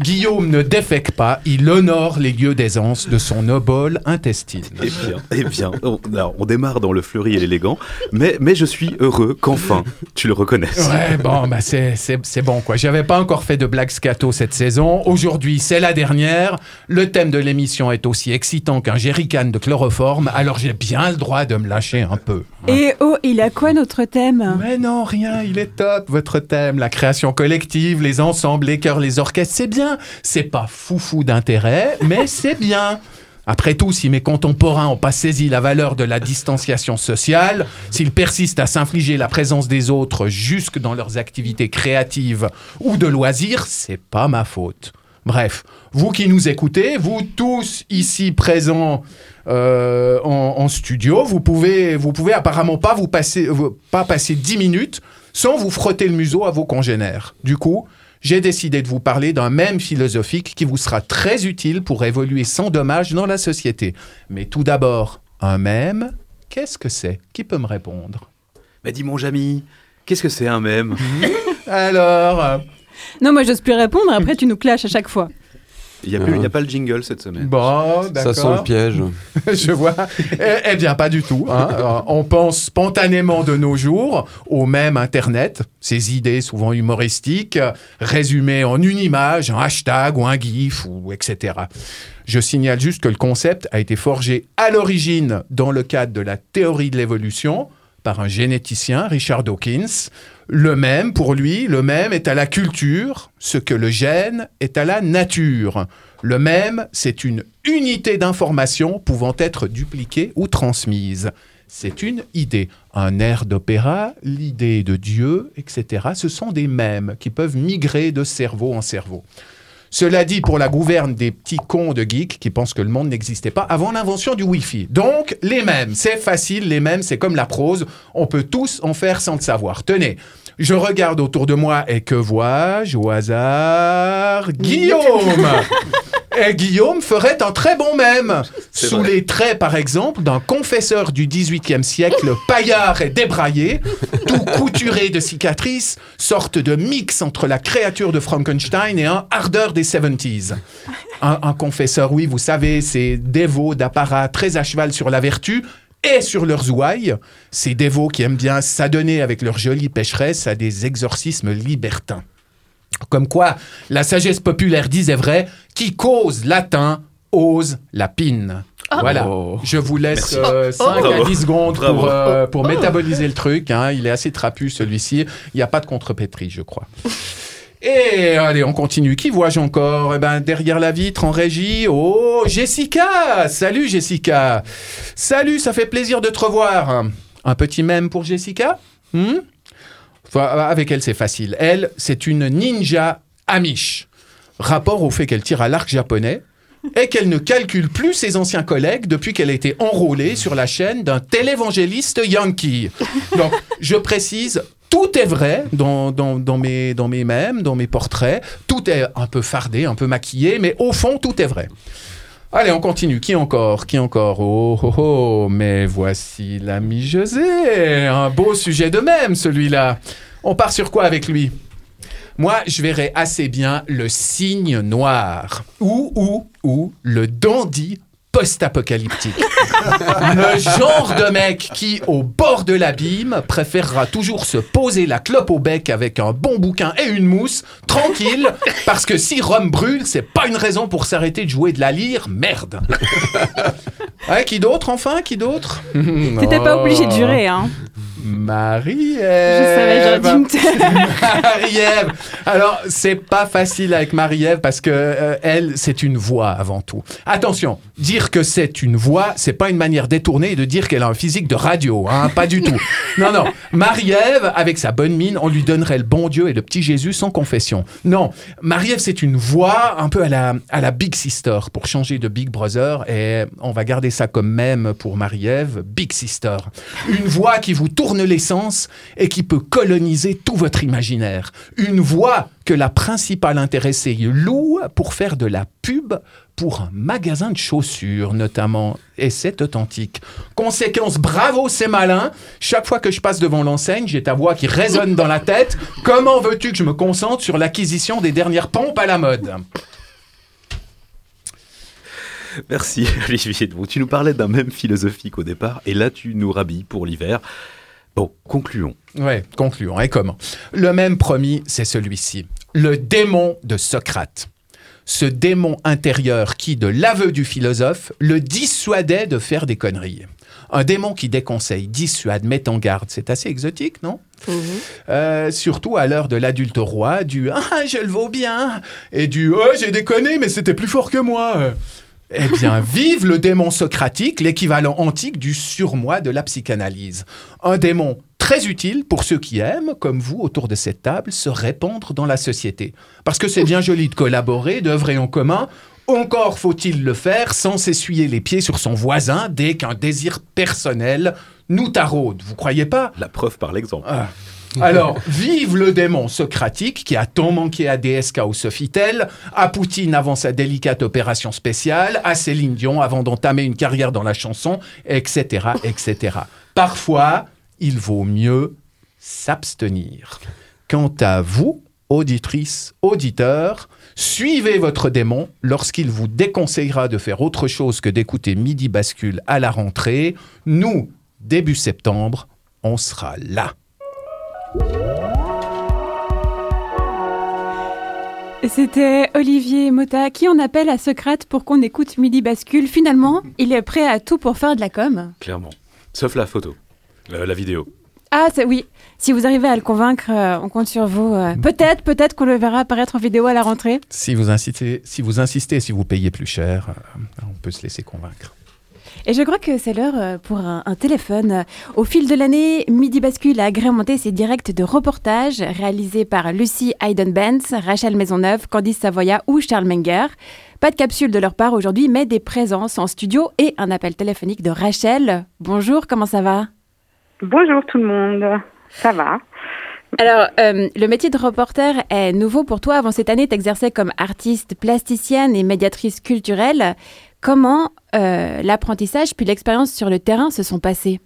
Guillaume ne défèque pas. Il honore les lieux d'aisance de son obole intestine. Eh bien, eh bien on, alors, on démarre dans le fleuri et l'élégant, mais, mais je suis heureux qu'enfin tu le reconnaisses. Ouais, bon, bah c'est, c'est, c'est bon, quoi. J'avais pas encore fait de blagues scato cette saison. Aujourd'hui, c'est la dernière. Le thème de l'émission est aussi excitant qu'un jerrycan de chloroforme, alors j'ai bien le droit de me lâcher un peu. Et oh, il a quoi notre thème? Mais non, rien, il est top, votre thème. La création collective, les ensembles, les chœurs, les orchestres, c'est bien. C'est pas foufou d'intérêt, mais c'est bien. Après tout, si mes contemporains n'ont pas saisi la valeur de la distanciation sociale, s'ils persistent à s'infliger la présence des autres jusque dans leurs activités créatives ou de loisirs, c'est pas ma faute. Bref, vous qui nous écoutez, vous tous ici présents euh, en, studio, vous pouvez, vous pouvez apparemment pas vous passer, pas passer 10 minutes sans vous frotter le museau à vos congénères. Du coup, j'ai décidé de vous parler d'un même philosophique qui vous sera très utile pour évoluer sans dommage dans la société. Mais tout d'abord, un même, qu'est-ce que c'est? Qui peut me répondre? Mais dis mon Jamy, qu'est-ce que c'est un mème Alors, euh, Non, moi j'ose plus répondre, après tu nous clashes à chaque fois. Il n'y a, plus- il y a pas le jingle cette semaine. bon, Ça d'accord. sent le piège. Je vois. Eh, eh bien, pas du tout. hein. Euh, On pense spontanément de nos jours au même Internet, ces idées souvent humoristiques, résumées en une image, un hashtag ou un gif, ou etc. Je signale juste que le concept a été forgé à l'origine dans le cadre de la théorie de l'évolution par un généticien, Richard Dawkins. Le même, pour lui, le même est à la culture, ce que le gène est à la nature. Le même, c'est une unité d'information pouvant être dupliquée ou transmise. C'est une idée. Un air d'opéra, l'idée de Dieu, etc. Ce sont des mèmes qui peuvent migrer de cerveau en cerveau. Cela dit, pour la gouverne des petits cons de geeks qui pensent que le monde n'existait pas avant l'invention du Wi-Fi. Donc, les mêmes, c'est facile, les mêmes, c'est comme la prose, on peut tous en faire sans le savoir. Tenez, je regarde autour de moi et que vois-je au hasard? Guillaume Et Guillaume ferait un très bon mème. C'est Sous vrai. les traits, par exemple, d'un confesseur du XVIIIe siècle, paillard et débraillé, tout couturé de cicatrices, sorte de mix entre la créature de Frankenstein et un ardeur des 70s. Un, un confesseur, oui, vous savez, ces dévots d'apparat très à cheval sur la vertu et sur leurs ouailles, ces dévots qui aiment bien s'adonner avec leur jolie pécheresse à des exorcismes libertins. Comme quoi, la sagesse populaire disait vrai, qui cause latin, ose la pine. Voilà, Oh. je vous laisse Merci. 5 à Bravo. 10 secondes Bravo. pour, euh, pour métaboliser le truc. hein. Il est assez trapu celui-ci. Il n'y a pas de contrepétrie, je crois. Et allez, on continue. Qui vois-je encore? Eh ben, derrière la vitre, en régie, oh, Jessica Salut Jessica Salut, ça fait plaisir de te revoir. Un petit mème pour Jessica? Hmm? Enfin, Avec elle, c'est facile. Elle, c'est une ninja amish. Rapport au fait qu'elle tire à l'arc japonais et qu'elle ne calcule plus ses anciens collègues depuis qu'elle a été enrôlée sur la chaîne d'un télévangéliste yankee. Donc, je précise, tout est vrai dans mes, dans mes mèmes, dans mes portraits. Tout est un peu fardé, un peu maquillé, mais au fond, tout est vrai. Allez, on continue. Qui encore? Qui encore? Oh, oh, oh, mais voici l'ami José. Un beau sujet de même, celui-là. On part sur quoi avec lui? Moi, je verrais assez bien le signe noir. Ou, ou, ou le dandy post-apocalyptique. le genre de mec qui, au bord de l'abîme, préférera toujours se poser la clope au bec avec un bon bouquin et une mousse, tranquille, parce que si Rome brûle, c'est pas une raison pour s'arrêter de jouer de la lyre, merde. Ouais, qui d'autre enfin Qui d'autre? T'étais pas obligé de jurer, hein. Marie-Ève. Je savais, j'aurais dû me taire. Marie-Ève. Alors, c'est pas facile avec Marie-Ève parce que euh, elle, c'est une voix avant tout. Attention, dire que c'est une voix, c'est pas une manière détournée de dire qu'elle a un physique de radio, hein, pas du tout. Non, non. Marie-Ève, avec sa bonne mine, on lui donnerait le bon Dieu et le petit Jésus sans confession. Non, Marie-Ève, c'est une voix un peu à la, à la Big Sister pour changer de Big Brother et on va garder ça comme même pour Marie-Ève, Big Sister. Une voix qui vous tourne l'essence et qui peut coloniser tout votre imaginaire. Une voix que la principale intéressée loue pour faire de la pub pour un magasin de chaussures notamment. Et c'est authentique. Conséquence, bravo, c'est malin. Chaque fois que je passe devant l'enseigne, j'ai ta voix qui résonne dans la tête. Comment veux-tu que je me concentre sur l'acquisition des dernières pompes à la mode? Merci Olivier. Bon, tu nous parlais d'un même philosophique au départ, et là tu nous rhabilles pour l'hiver. Bon, concluons. Ouais, concluons. Et comment Le même promis, c'est celui-ci. Le démon de Socrate. Ce démon intérieur qui, de l'aveu du philosophe, le dissuadait de faire des conneries. Un démon qui déconseille, dissuade, met en garde. C'est assez exotique, non? Euh, Surtout à l'heure de l'adulte roi, du Ah, je le vaux bien et du Oh, j'ai déconné, mais c'était plus fort que moi. Eh bien, vive le démon socratique, l'équivalent antique du surmoi de la psychanalyse. Un démon très utile pour ceux qui aiment, comme vous autour de cette table, se répandre dans la société. Parce que c'est bien joli de collaborer, d'œuvrer en commun. Encore faut-il le faire sans s'essuyer les pieds sur son voisin dès qu'un désir personnel nous taraude. Vous croyez pas? La preuve par l'exemple. Ah. Alors, vive le démon socratique qui a tant manqué à DSK ou Sofitel, à Poutine avant sa délicate opération spéciale, à Céline Dion avant d'entamer une carrière dans la chanson, etc., etc. Parfois, il vaut mieux s'abstenir. Quant à vous, auditrices, auditeurs, suivez votre démon lorsqu'il vous déconseillera de faire autre chose que d'écouter Midi Bascule à la rentrée. Nous, début septembre, on sera là. C'était Olivier Mota qui en appelle à Socrate pour qu'on écoute Midi Bascule. Finalement, il est prêt à tout pour faire de la com. Clairement. Sauf la photo, la, la vidéo. Ah, c'est- oui. Si vous arrivez à le convaincre, euh, on compte sur vous. euh, peut-être, peut-être qu'on le verra apparaître en vidéo à la rentrée. Si vous insistez, si vous insistez, si vous payez plus cher, euh, on peut se laisser convaincre. Et je crois que c'est l'heure euh, pour un, un téléphone. Au fil de l'année, Midi Bascule a agrémenté ses directs de reportages réalisés par Lucie Hayden-Benz, Rachel Maisonneuve, Candice Savoya ou Charles Menger. Pas de capsule de leur part aujourd'hui, mais des présences en studio et un appel téléphonique de Rachel. Bonjour, comment ça va? Bonjour tout le monde, ça va? Alors, euh, le métier de reporter est nouveau pour toi. Avant cette année, tu exerçais comme artiste plasticienne et médiatrice culturelle. Comment euh, l'apprentissage puis l'expérience sur le terrain se sont passés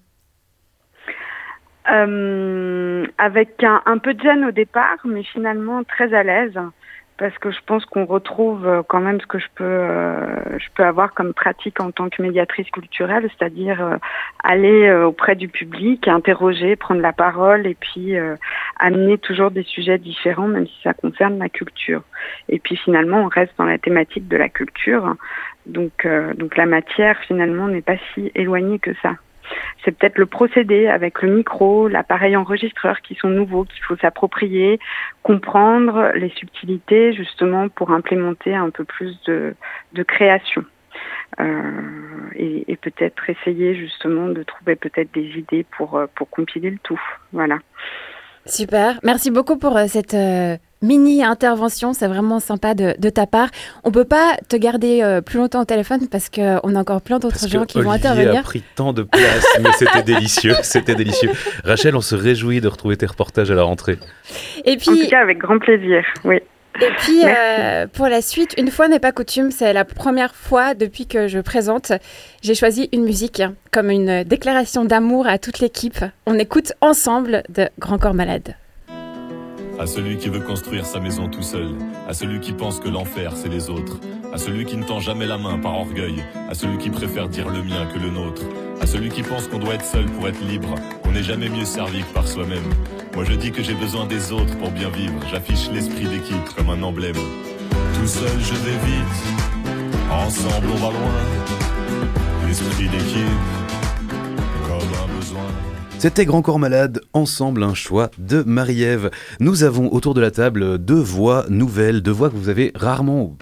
Euh, Avec un, un peu de gêne au départ, mais finalement très à l'aise, parce que je pense qu'on retrouve euh, quand même ce que je peux, euh, je peux avoir comme pratique en tant que médiatrice culturelle, c'est-à-dire euh, aller euh, auprès du public, interroger, prendre la parole et puis euh, amener toujours des sujets différents, même si ça concerne la culture. Et puis finalement, on reste dans la thématique de la culture, donc, euh, donc la matière finalement n'est pas si éloignée que ça. C'est peut-être le procédé avec le micro, l'appareil enregistreur qui sont nouveaux, qu'il faut s'approprier, comprendre les subtilités justement pour implémenter un peu plus de, création. Euh, et, peut-être essayer justement de trouver peut-être des idées pour, euh, pour compiler le tout. Voilà. Super. Merci beaucoup pour euh, cette mini intervention. C'est vraiment sympa de, de ta part. On peut pas te garder euh, plus longtemps au téléphone parce qu'on a encore plein d'autres gens qui vont intervenir. a pris tant de place, mais c'était délicieux, c'était délicieux. Rachel, on se réjouit de retrouver tes reportages à la rentrée. Et En puis, tout cas, avec grand plaisir. Oui. Et puis, euh, pour la suite, une fois n'est pas coutume, c'est la première fois depuis que je présente, j'ai choisi une musique comme une déclaration d'amour à toute l'équipe. On écoute ensemble de Grand Corps Malade. À celui qui veut construire sa maison tout seul, à celui qui pense que l'enfer c'est les autres, à celui qui ne tend jamais la main par orgueil, à celui qui préfère dire le mien que le nôtre, à celui qui pense qu'on doit être seul pour être libre, qu'on n'est jamais mieux servi que par soi-même. Moi je dis que j'ai besoin des autres pour bien vivre, j'affiche l'esprit d'équipe comme un emblème. Tout seul je vais ensemble on va loin, l'esprit d'équipe comme un besoin. C'était Grand Corps Malade, ensemble un choix de Marie-Ève. Nous avons autour de la table deux voix nouvelles, deux voix que vous avez rarement,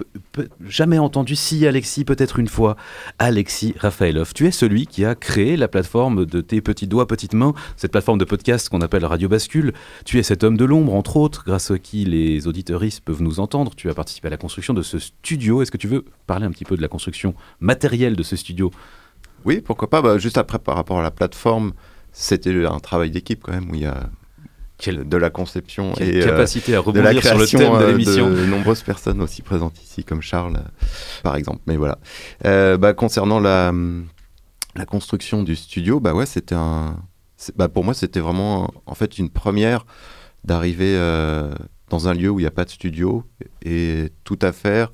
jamais entendues. Si Alexis, peut-être une fois. Alexis Raphaëlov, tu es celui qui a créé la plateforme de tes petits doigts, petites mains, cette plateforme de podcast qu'on appelle Radio Bascule. Tu es cet homme de l'ombre, entre autres, grâce à qui les auditeuristes peuvent nous entendre. Tu as participé à la construction de ce studio. Est-ce que tu veux parler un petit peu de la construction matérielle de ce studio? Oui, pourquoi pas. Bah, juste après, par rapport à la plateforme, c'était un travail d'équipe quand même où il y a de la conception et capacité à de rebondir la sur le création, thème de euh, l'émission. de nombreuses personnes aussi présentes ici, comme Charles, euh, par exemple. Mais voilà. Euh, bah, concernant la, la construction du studio, bah ouais, c'était un. Bah, pour moi, c'était vraiment en fait une première d'arriver euh, dans un lieu où il n'y a pas de studio et tout à faire,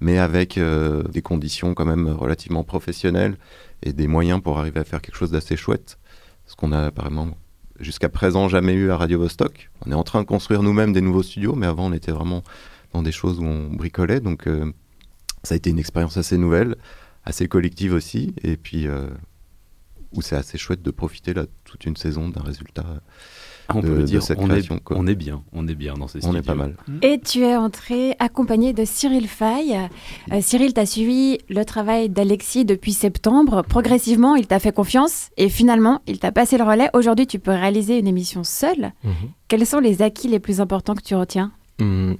mais avec euh, des conditions quand même relativement professionnelles et des moyens pour arriver à faire quelque chose d'assez chouette. Ce qu'on a apparemment jusqu'à présent jamais eu à Radio Vostok. On est en train de construire nous-mêmes des nouveaux studios, mais avant on était vraiment dans des choses où on bricolait. Donc euh, ça a été une expérience assez nouvelle, assez collective aussi, et puis euh, où c'est assez chouette de profiter toute une saison d'un résultat. On de- peut le de dire, cette on est, quoi. on est bien, on est bien dans ces On studios. est pas mal. Et tu es entré accompagné de Cyril Fay. Euh, Cyril, tu as suivi le travail d'Alexis depuis septembre. Progressivement, il t'a fait confiance et finalement, il t'a passé le relais. Aujourd'hui, tu peux réaliser une émission seule. Mhm. Quels sont les acquis les plus importants que tu retiens? Hum,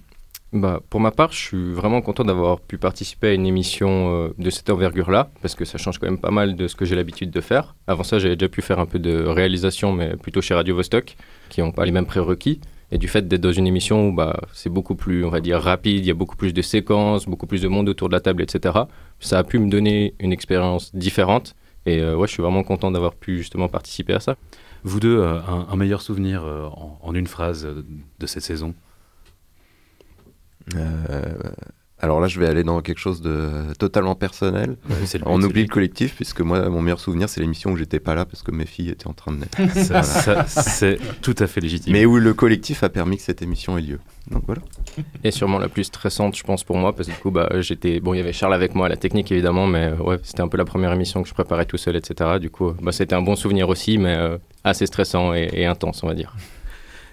bah, pour ma part, je suis vraiment content d'avoir pu participer à une émission euh, de cette envergure-là, parce que ça change quand même pas mal de ce que j'ai l'habitude de faire. Avant ça, j'avais déjà pu faire un peu de réalisation, mais plutôt chez Radio Vostok, qui n'ont pas les mêmes prérequis. Et du fait d'être dans une émission où bah, c'est beaucoup plus, on va dire, rapide, il y a beaucoup plus de séquences, beaucoup plus de monde autour de la table, etc., ça a pu me donner une expérience différente. Et euh, ouais, je suis vraiment content d'avoir pu justement participer à ça. Vous deux, euh, un, meilleur souvenir en, une phrase de cette saison? Alors là, je vais aller dans quelque chose de totalement personnel. Ouais, c'est le but, On oublie le le collectif, puisque moi, mon meilleur souvenir, c'est l'émission où j'étais pas là parce que mes filles étaient en train de naître. Ça- ça, c'est tout à fait légitime. Mais où le collectif a permis que cette émission ait lieu. Donc voilà. Et sûrement la plus stressante, je pense, pour moi, parce que du coup, bah, j'étais. Bon, il y avait Charles avec moi à la technique, évidemment, mais euh, ouais, c'était un peu la première émission que je préparais tout seul, etc. Du coup, bah, c'était un bon souvenir aussi, mais euh, assez stressant et, et intense, on va dire.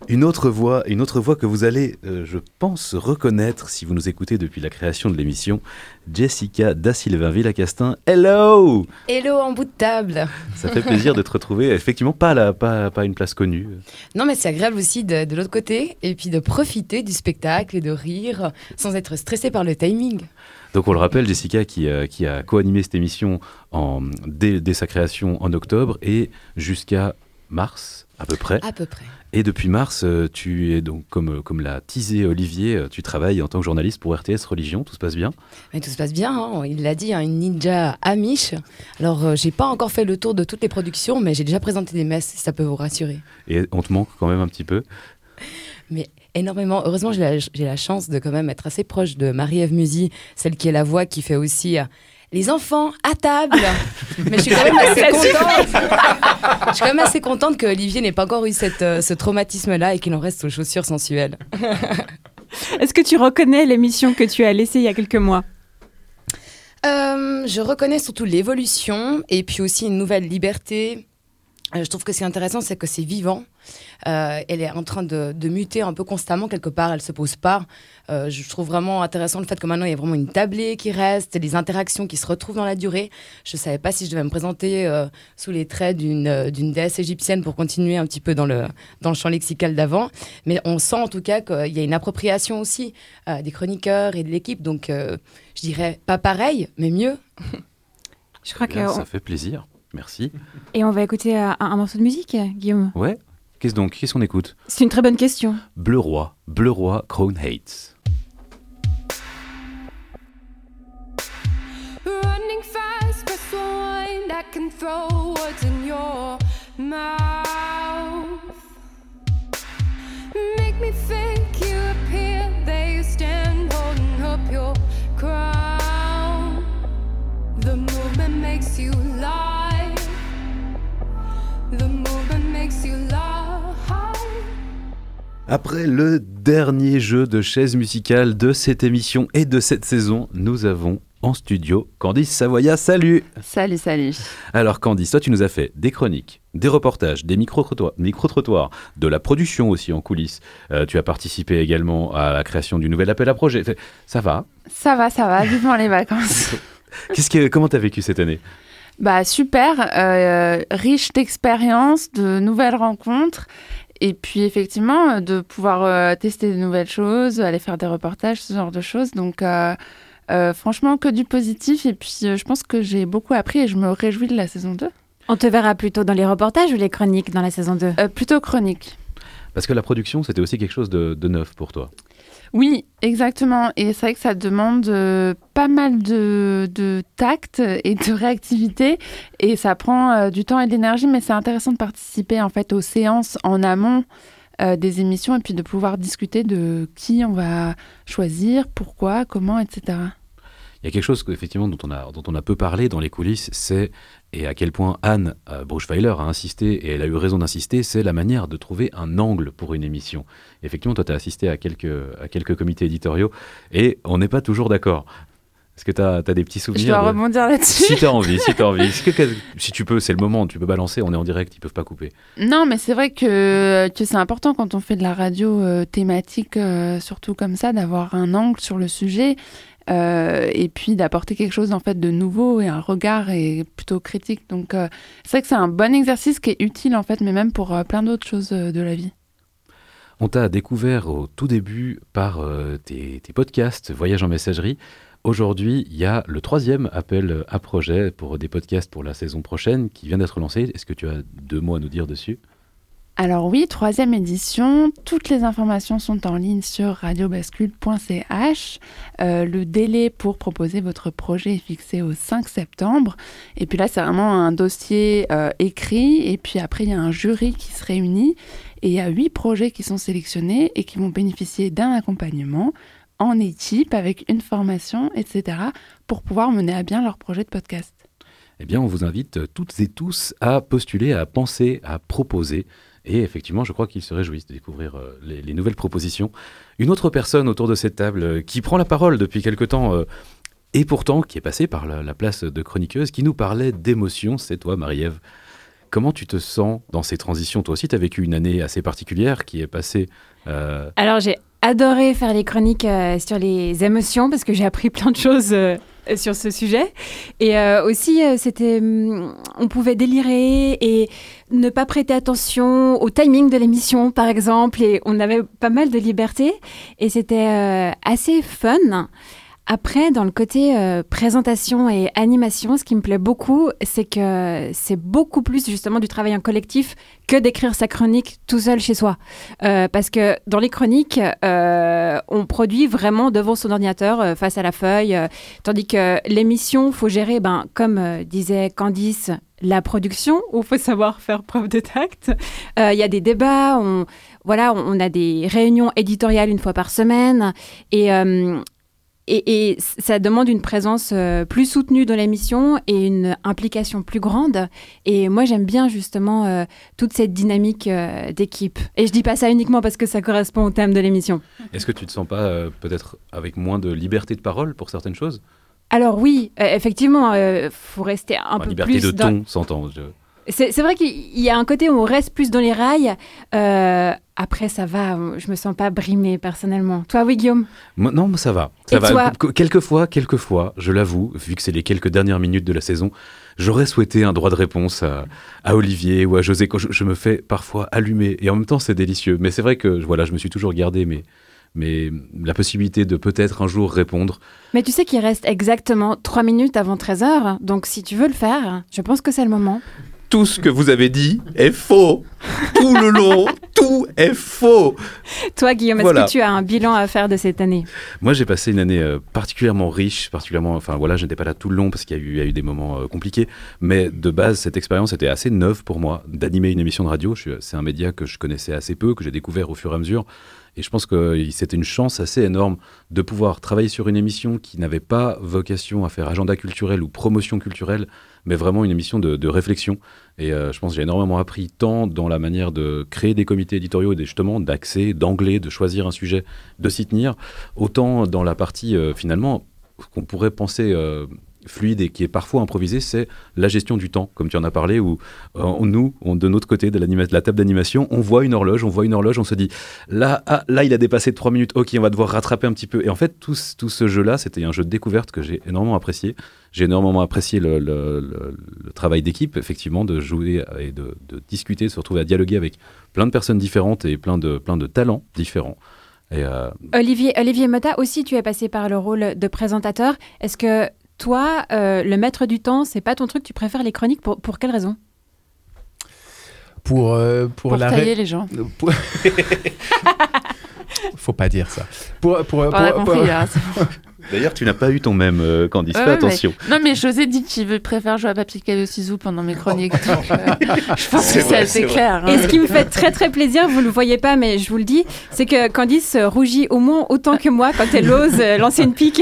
Une autre voix, une autre voix que vous allez, euh, je pense, reconnaître si vous nous écoutez depuis la création de l'émission, Jessica Da Silva Villacastin. Hello Hello en bout de table. Ça fait plaisir de te retrouver. Effectivement, pas, là, pas, pas une place connue. Non, mais c'est agréable aussi de, de l'autre côté et puis de profiter du spectacle et de rire sans être stressé par le timing. Donc on le rappelle, Jessica qui, euh, qui a co-animé cette émission en, dès, dès sa création en octobre et jusqu'à mars à peu près. À peu près. Et depuis mars, euh, tu es donc, comme, euh, comme l'a teasé Olivier, euh, tu travailles en tant que journaliste pour RTS Religion, tout se passe bien? Mais tout se passe bien, hein. il l'a dit, hein, une ninja amiche. Alors, euh, j'ai pas encore fait le tour de toutes les productions, mais j'ai déjà présenté des messes, si ça peut vous rassurer. Et on te manque quand même un petit peu? Mais énormément. Heureusement, j'ai la, la chance de quand même être assez proche de Marie-Ève Musy, celle qui est la voix qui fait aussi les enfants à table. Mais je suis quand même assez C'est contente. je suis quand même assez contente que Olivier n'ait pas encore eu cette, euh, ce traumatisme-là et qu'il en reste aux chaussures sensuelles. Est-ce que tu reconnais l'émission que tu as laissée il y a quelques mois? Euh, je reconnais surtout l'évolution et puis aussi une nouvelle liberté. Euh, je trouve que ce qui est intéressant, c'est que c'est vivant. Euh, elle est en train de, de muter un peu constamment quelque part. Elle se pose pas. Euh, je trouve vraiment intéressant le fait que maintenant il y a vraiment une tablée qui reste, des interactions qui se retrouvent dans la durée. Je savais pas si je devais me présenter euh, sous les traits d'une euh, d'une déesse égyptienne pour continuer un petit peu dans le dans le champ lexical d'avant. Mais on sent en tout cas qu'il y a une appropriation aussi euh, des chroniqueurs et de l'équipe. Donc euh, je dirais pas pareil, mais mieux. Je crois Bien, que. Ça fait plaisir. Merci. Et on va écouter un, un morceau de musique, Guillaume Ouais. Qu'est-ce donc Qu'est-ce qu'on écoute C'est une très bonne question. Bleu Roi, Bleu Roi, Crown Hates. Running fast, that can throw words in your mouth. Après le dernier jeu de chaise musicale de cette émission et de cette saison, nous avons en studio Candice Savoya. Salut Salut, salut. Alors Candice, toi tu nous as fait des chroniques, des reportages, des micro-trottoirs, de la production aussi en coulisses. Euh, tu as participé également à la création du nouvel appel à projet. Ça va? Ça va, ça va, vivement les vacances. Qu'est-ce que, Comment t'as vécu cette année? Bah super, euh, riche d'expériences, de nouvelles rencontres. Et puis effectivement, euh, de pouvoir euh, tester de nouvelles choses, aller faire des reportages, ce genre de choses. Donc euh, euh, franchement, que du positif. Et puis euh, je pense que j'ai beaucoup appris et je me réjouis de la saison 2. On te verra plutôt dans les reportages ou les chroniques dans la saison 2 Euh, Plutôt chronique. Parce que la production, c'était aussi quelque chose de, de neuf pour toi. Oui, exactement. Et c'est vrai que ça demande euh, pas mal de, tact et de réactivité. Et ça prend euh, du temps et de l'énergie, mais c'est intéressant de participer en fait aux séances en amont euh, des émissions et puis de pouvoir discuter de qui on va choisir, pourquoi, comment, etc. Il y a quelque chose effectivement dont on a, dont on a peu parlé dans les coulisses, c'est, et à quel point Anne euh, Bruchweiler a insisté, et elle a eu raison d'insister, c'est la manière de trouver un angle pour une émission. Effectivement, toi, tu as assisté à quelques, à quelques comités éditoriaux, et on n'est pas toujours d'accord. Est-ce que tu as, des petits souvenirs Je dois de- rebondir là-dessus. Si tu as envie, si tu as envie. Est-ce que- que- si tu peux, c'est le moment, tu peux balancer, on est en direct, ils peuvent pas couper. Non, mais c'est vrai que, que c'est important quand on fait de la radio euh, thématique, euh, surtout comme ça, d'avoir un angle sur le sujet euh, et puis d'apporter quelque chose en fait de nouveau et un regard et plutôt critique. Donc euh, c'est vrai que c'est un bon exercice qui est utile en fait, mais même pour euh, plein d'autres choses de la vie. On t'a découvert au tout début par tes, tes podcasts Voyage en messagerie. Aujourd'hui, il y a le troisième appel à projet pour des podcasts pour la saison prochaine qui vient d'être lancé. Est-ce que tu as deux mots à nous dire dessus? Alors oui, troisième édition. Toutes les informations sont en ligne sur radiobascule.ch. Euh, le délai pour proposer votre projet est fixé au 5 septembre. Et puis là, c'est vraiment un dossier euh, écrit. Et puis après, il y a un jury qui se réunit. Et il y a huit projets qui sont sélectionnés et qui vont bénéficier d'un accompagnement en équipe avec une formation, etc. pour pouvoir mener à bien leur projet de podcast. Eh bien, on vous invite toutes et tous à postuler, à penser, à proposer. Et effectivement, je crois qu'ils se réjouissent de découvrir euh, les, les nouvelles propositions. Une autre personne autour de cette table euh, qui prend la parole depuis quelque temps euh, et pourtant qui est passée par la, la place de chroniqueuse, qui nous parlait d'émotions, c'est toi, Marie-Ève. Comment tu te sens dans ces transitions? Toi aussi, tu as vécu une année assez particulière qui est passée. Alors j'ai adoré faire les chroniques sur les émotions parce que j'ai appris plein de choses sur ce sujet. Et euh, aussi, euh, c'était, hum, on pouvait délirer et ne pas prêter attention au timing de l'émission, par exemple. Et on avait pas mal de liberté et c'était euh, assez fun. Après, dans le côté euh, présentation et animation, ce qui me plaît beaucoup, c'est que c'est beaucoup plus justement du travail en collectif que d'écrire sa chronique tout seul chez soi. Euh, parce que dans les chroniques, euh, on produit vraiment devant son ordinateur, face à la feuille, tandis que l'émission, faut gérer, ben, comme disait Candice, la production, où il faut savoir faire preuve de tact. Il y a des débats, on, voilà, a des réunions éditoriales une fois par semaine, et et, et ça demande une présence euh, plus soutenue dans l'émission et une implication plus grande. Et moi, j'aime bien justement euh, toute cette dynamique euh, d'équipe. Et je dis pas ça uniquement parce que ça correspond au thème de l'émission. Est-ce que tu te sens pas euh, peut-être avec moins de liberté de parole pour certaines choses? Alors oui, euh, effectivement, il faut rester un Enfin, peu Liberté plus de dans- ton, s'entend. je- C'est vrai qu'il y a un côté où on reste plus dans les rails. Euh, après, ça va, je me sens pas brimée personnellement. Toi, oui, Guillaume? Moi, non, moi, ça va. Ça Et va. toi? Qu- Quelquefois, quelquefois, je l'avoue, vu que c'est les quelques dernières minutes de la saison, j'aurais souhaité un droit de réponse à, à Olivier ou à José. Quand je, je me fais parfois allumer, et en même temps, c'est délicieux. Mais c'est vrai que voilà, je me suis toujours gardé mais, mais la possibilité de peut-être un jour répondre. Mais tu sais qu'il reste exactement 3 minutes avant 13h, donc si tu veux le faire, je pense que c'est le moment. Tout ce que vous avez dit est faux. Tout le long, tout est faux. Toi, Guillaume, Voilà. est-ce que tu as un bilan à faire de cette année? Moi, j'ai passé une année euh, particulièrement riche, particulièrement. Enfin, voilà, je n'étais pas là tout le long parce qu'il y a eu, il y a eu des moments euh, compliqués. Mais de base, cette expérience était assez neuve pour moi d'animer une émission de radio. C'est un média que je connaissais assez peu, que j'ai découvert au fur et à mesure. Et je pense que c'était une chance assez énorme de pouvoir travailler sur une émission qui n'avait pas vocation à faire agenda culturel ou promotion culturelle, mais vraiment une émission de, réflexion. Et euh, je pense que j'ai énormément appris tant dans la manière de créer des comités éditoriaux, et justement d'accès, d'anglais, de choisir un sujet, de s'y tenir, autant dans la partie euh, finalement qu'on pourrait penser euh, fluide et qui est parfois improvisée, c'est la gestion du temps, comme tu en as parlé, où euh, nous, on- de notre côté de, la table d'animation, on voit une horloge, on voit une horloge, on se dit là, ah, là, il a dépassé de 3 minutes, ok, on va devoir rattraper un petit peu. Et en fait, tout, ce- jeu-là, c'était un jeu de découverte que j'ai énormément apprécié. J'ai énormément apprécié le, travail d'équipe, effectivement, de jouer et de, discuter, de se retrouver à dialoguer avec plein de personnes différentes et plein de, plein de talents différents. Euh, Olivier, Olivier Motta, aussi, tu es passé par le rôle de présentateur. Est-ce que toi, euh, le maître du temps, c'est pas ton truc Tu préfères les chroniques pour, pour quelle raison? Pour, euh, pour, Pour la tailler ré- les gens. Pour- Faut pas dire ça. Pour, pour, On a compris, hein. D'ailleurs, tu n'as pas eu ton même, euh, Candice, Ouais, fais ouais, attention. mais- Non, mais José dit qu'il préfère jouer à papier caillou ciseaux pendant mes chroniques. donc, euh, je pense que c'est assez clair. hein. Et ce qui me fait très très plaisir, vous le voyez pas, mais je vous le dis, c'est que Candice euh, rougit au moins autant que moi quand elle ose lancer une pique.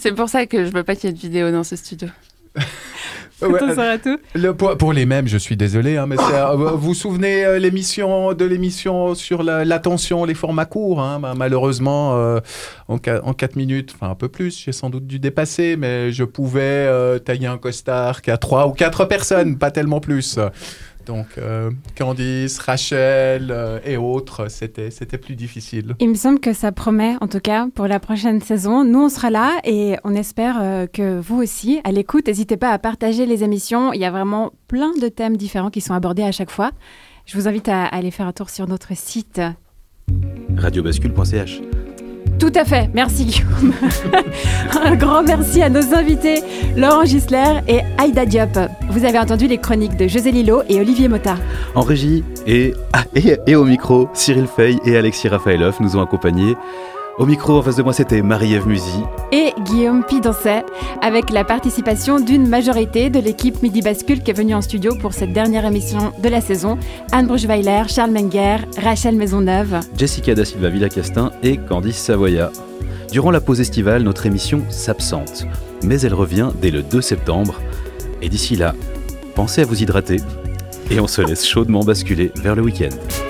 c'est pour ça que je veux pas qu'il y ait de vidéo dans ce studio. Ouais. Le- pour, pour les mêmes, je suis désolé, hein, mais euh, vous vous souvenez euh, l'émission de l'émission sur la- l'attention, les formats courts. hein, bah, malheureusement, euh, en, qua- en 4 minutes, enfin un peu plus, j'ai sans doute dû dépasser, mais je pouvais euh, tailler un costard qu'à 3 ou 4 personnes, pas tellement plus. Donc euh, Candice, Rachel euh, et autres, c'était c'était plus difficile. Il me semble que ça promet, en tout cas, pour la prochaine saison. Nous, on sera là et on espère euh, que vous aussi, à l'écoute, n'hésitez pas à partager les émissions. Il y a vraiment plein de thèmes différents qui sont abordés à chaque fois. Je vous invite à aller faire un tour sur notre site. Radiobascule.ch. Tout à fait, merci Guillaume. un grand merci à nos invités, Laurent Gisler et Aïda Diop. Vous avez entendu les chroniques de José Lillo et Olivier Mota. En régie et, au micro, Cyril Fay et Alexis Rafaelov nous ont accompagnés. Au micro, en face de moi, c'était Marie-Ève Musy. et Guillaume Pidancet, avec la participation d'une majorité de l'équipe Midi Bascule qui est venue en studio pour cette dernière émission de la saison. Anne Bruchweiler, Charles Menger, Rachel Maisonneuve. Jessica da Silva Villacastin et Candice Savoya. Durant la pause estivale, notre émission s'absente, mais elle revient dès le 2 septembre. Et d'ici là, pensez à vous hydrater et on se laisse chaudement basculer vers le week-end.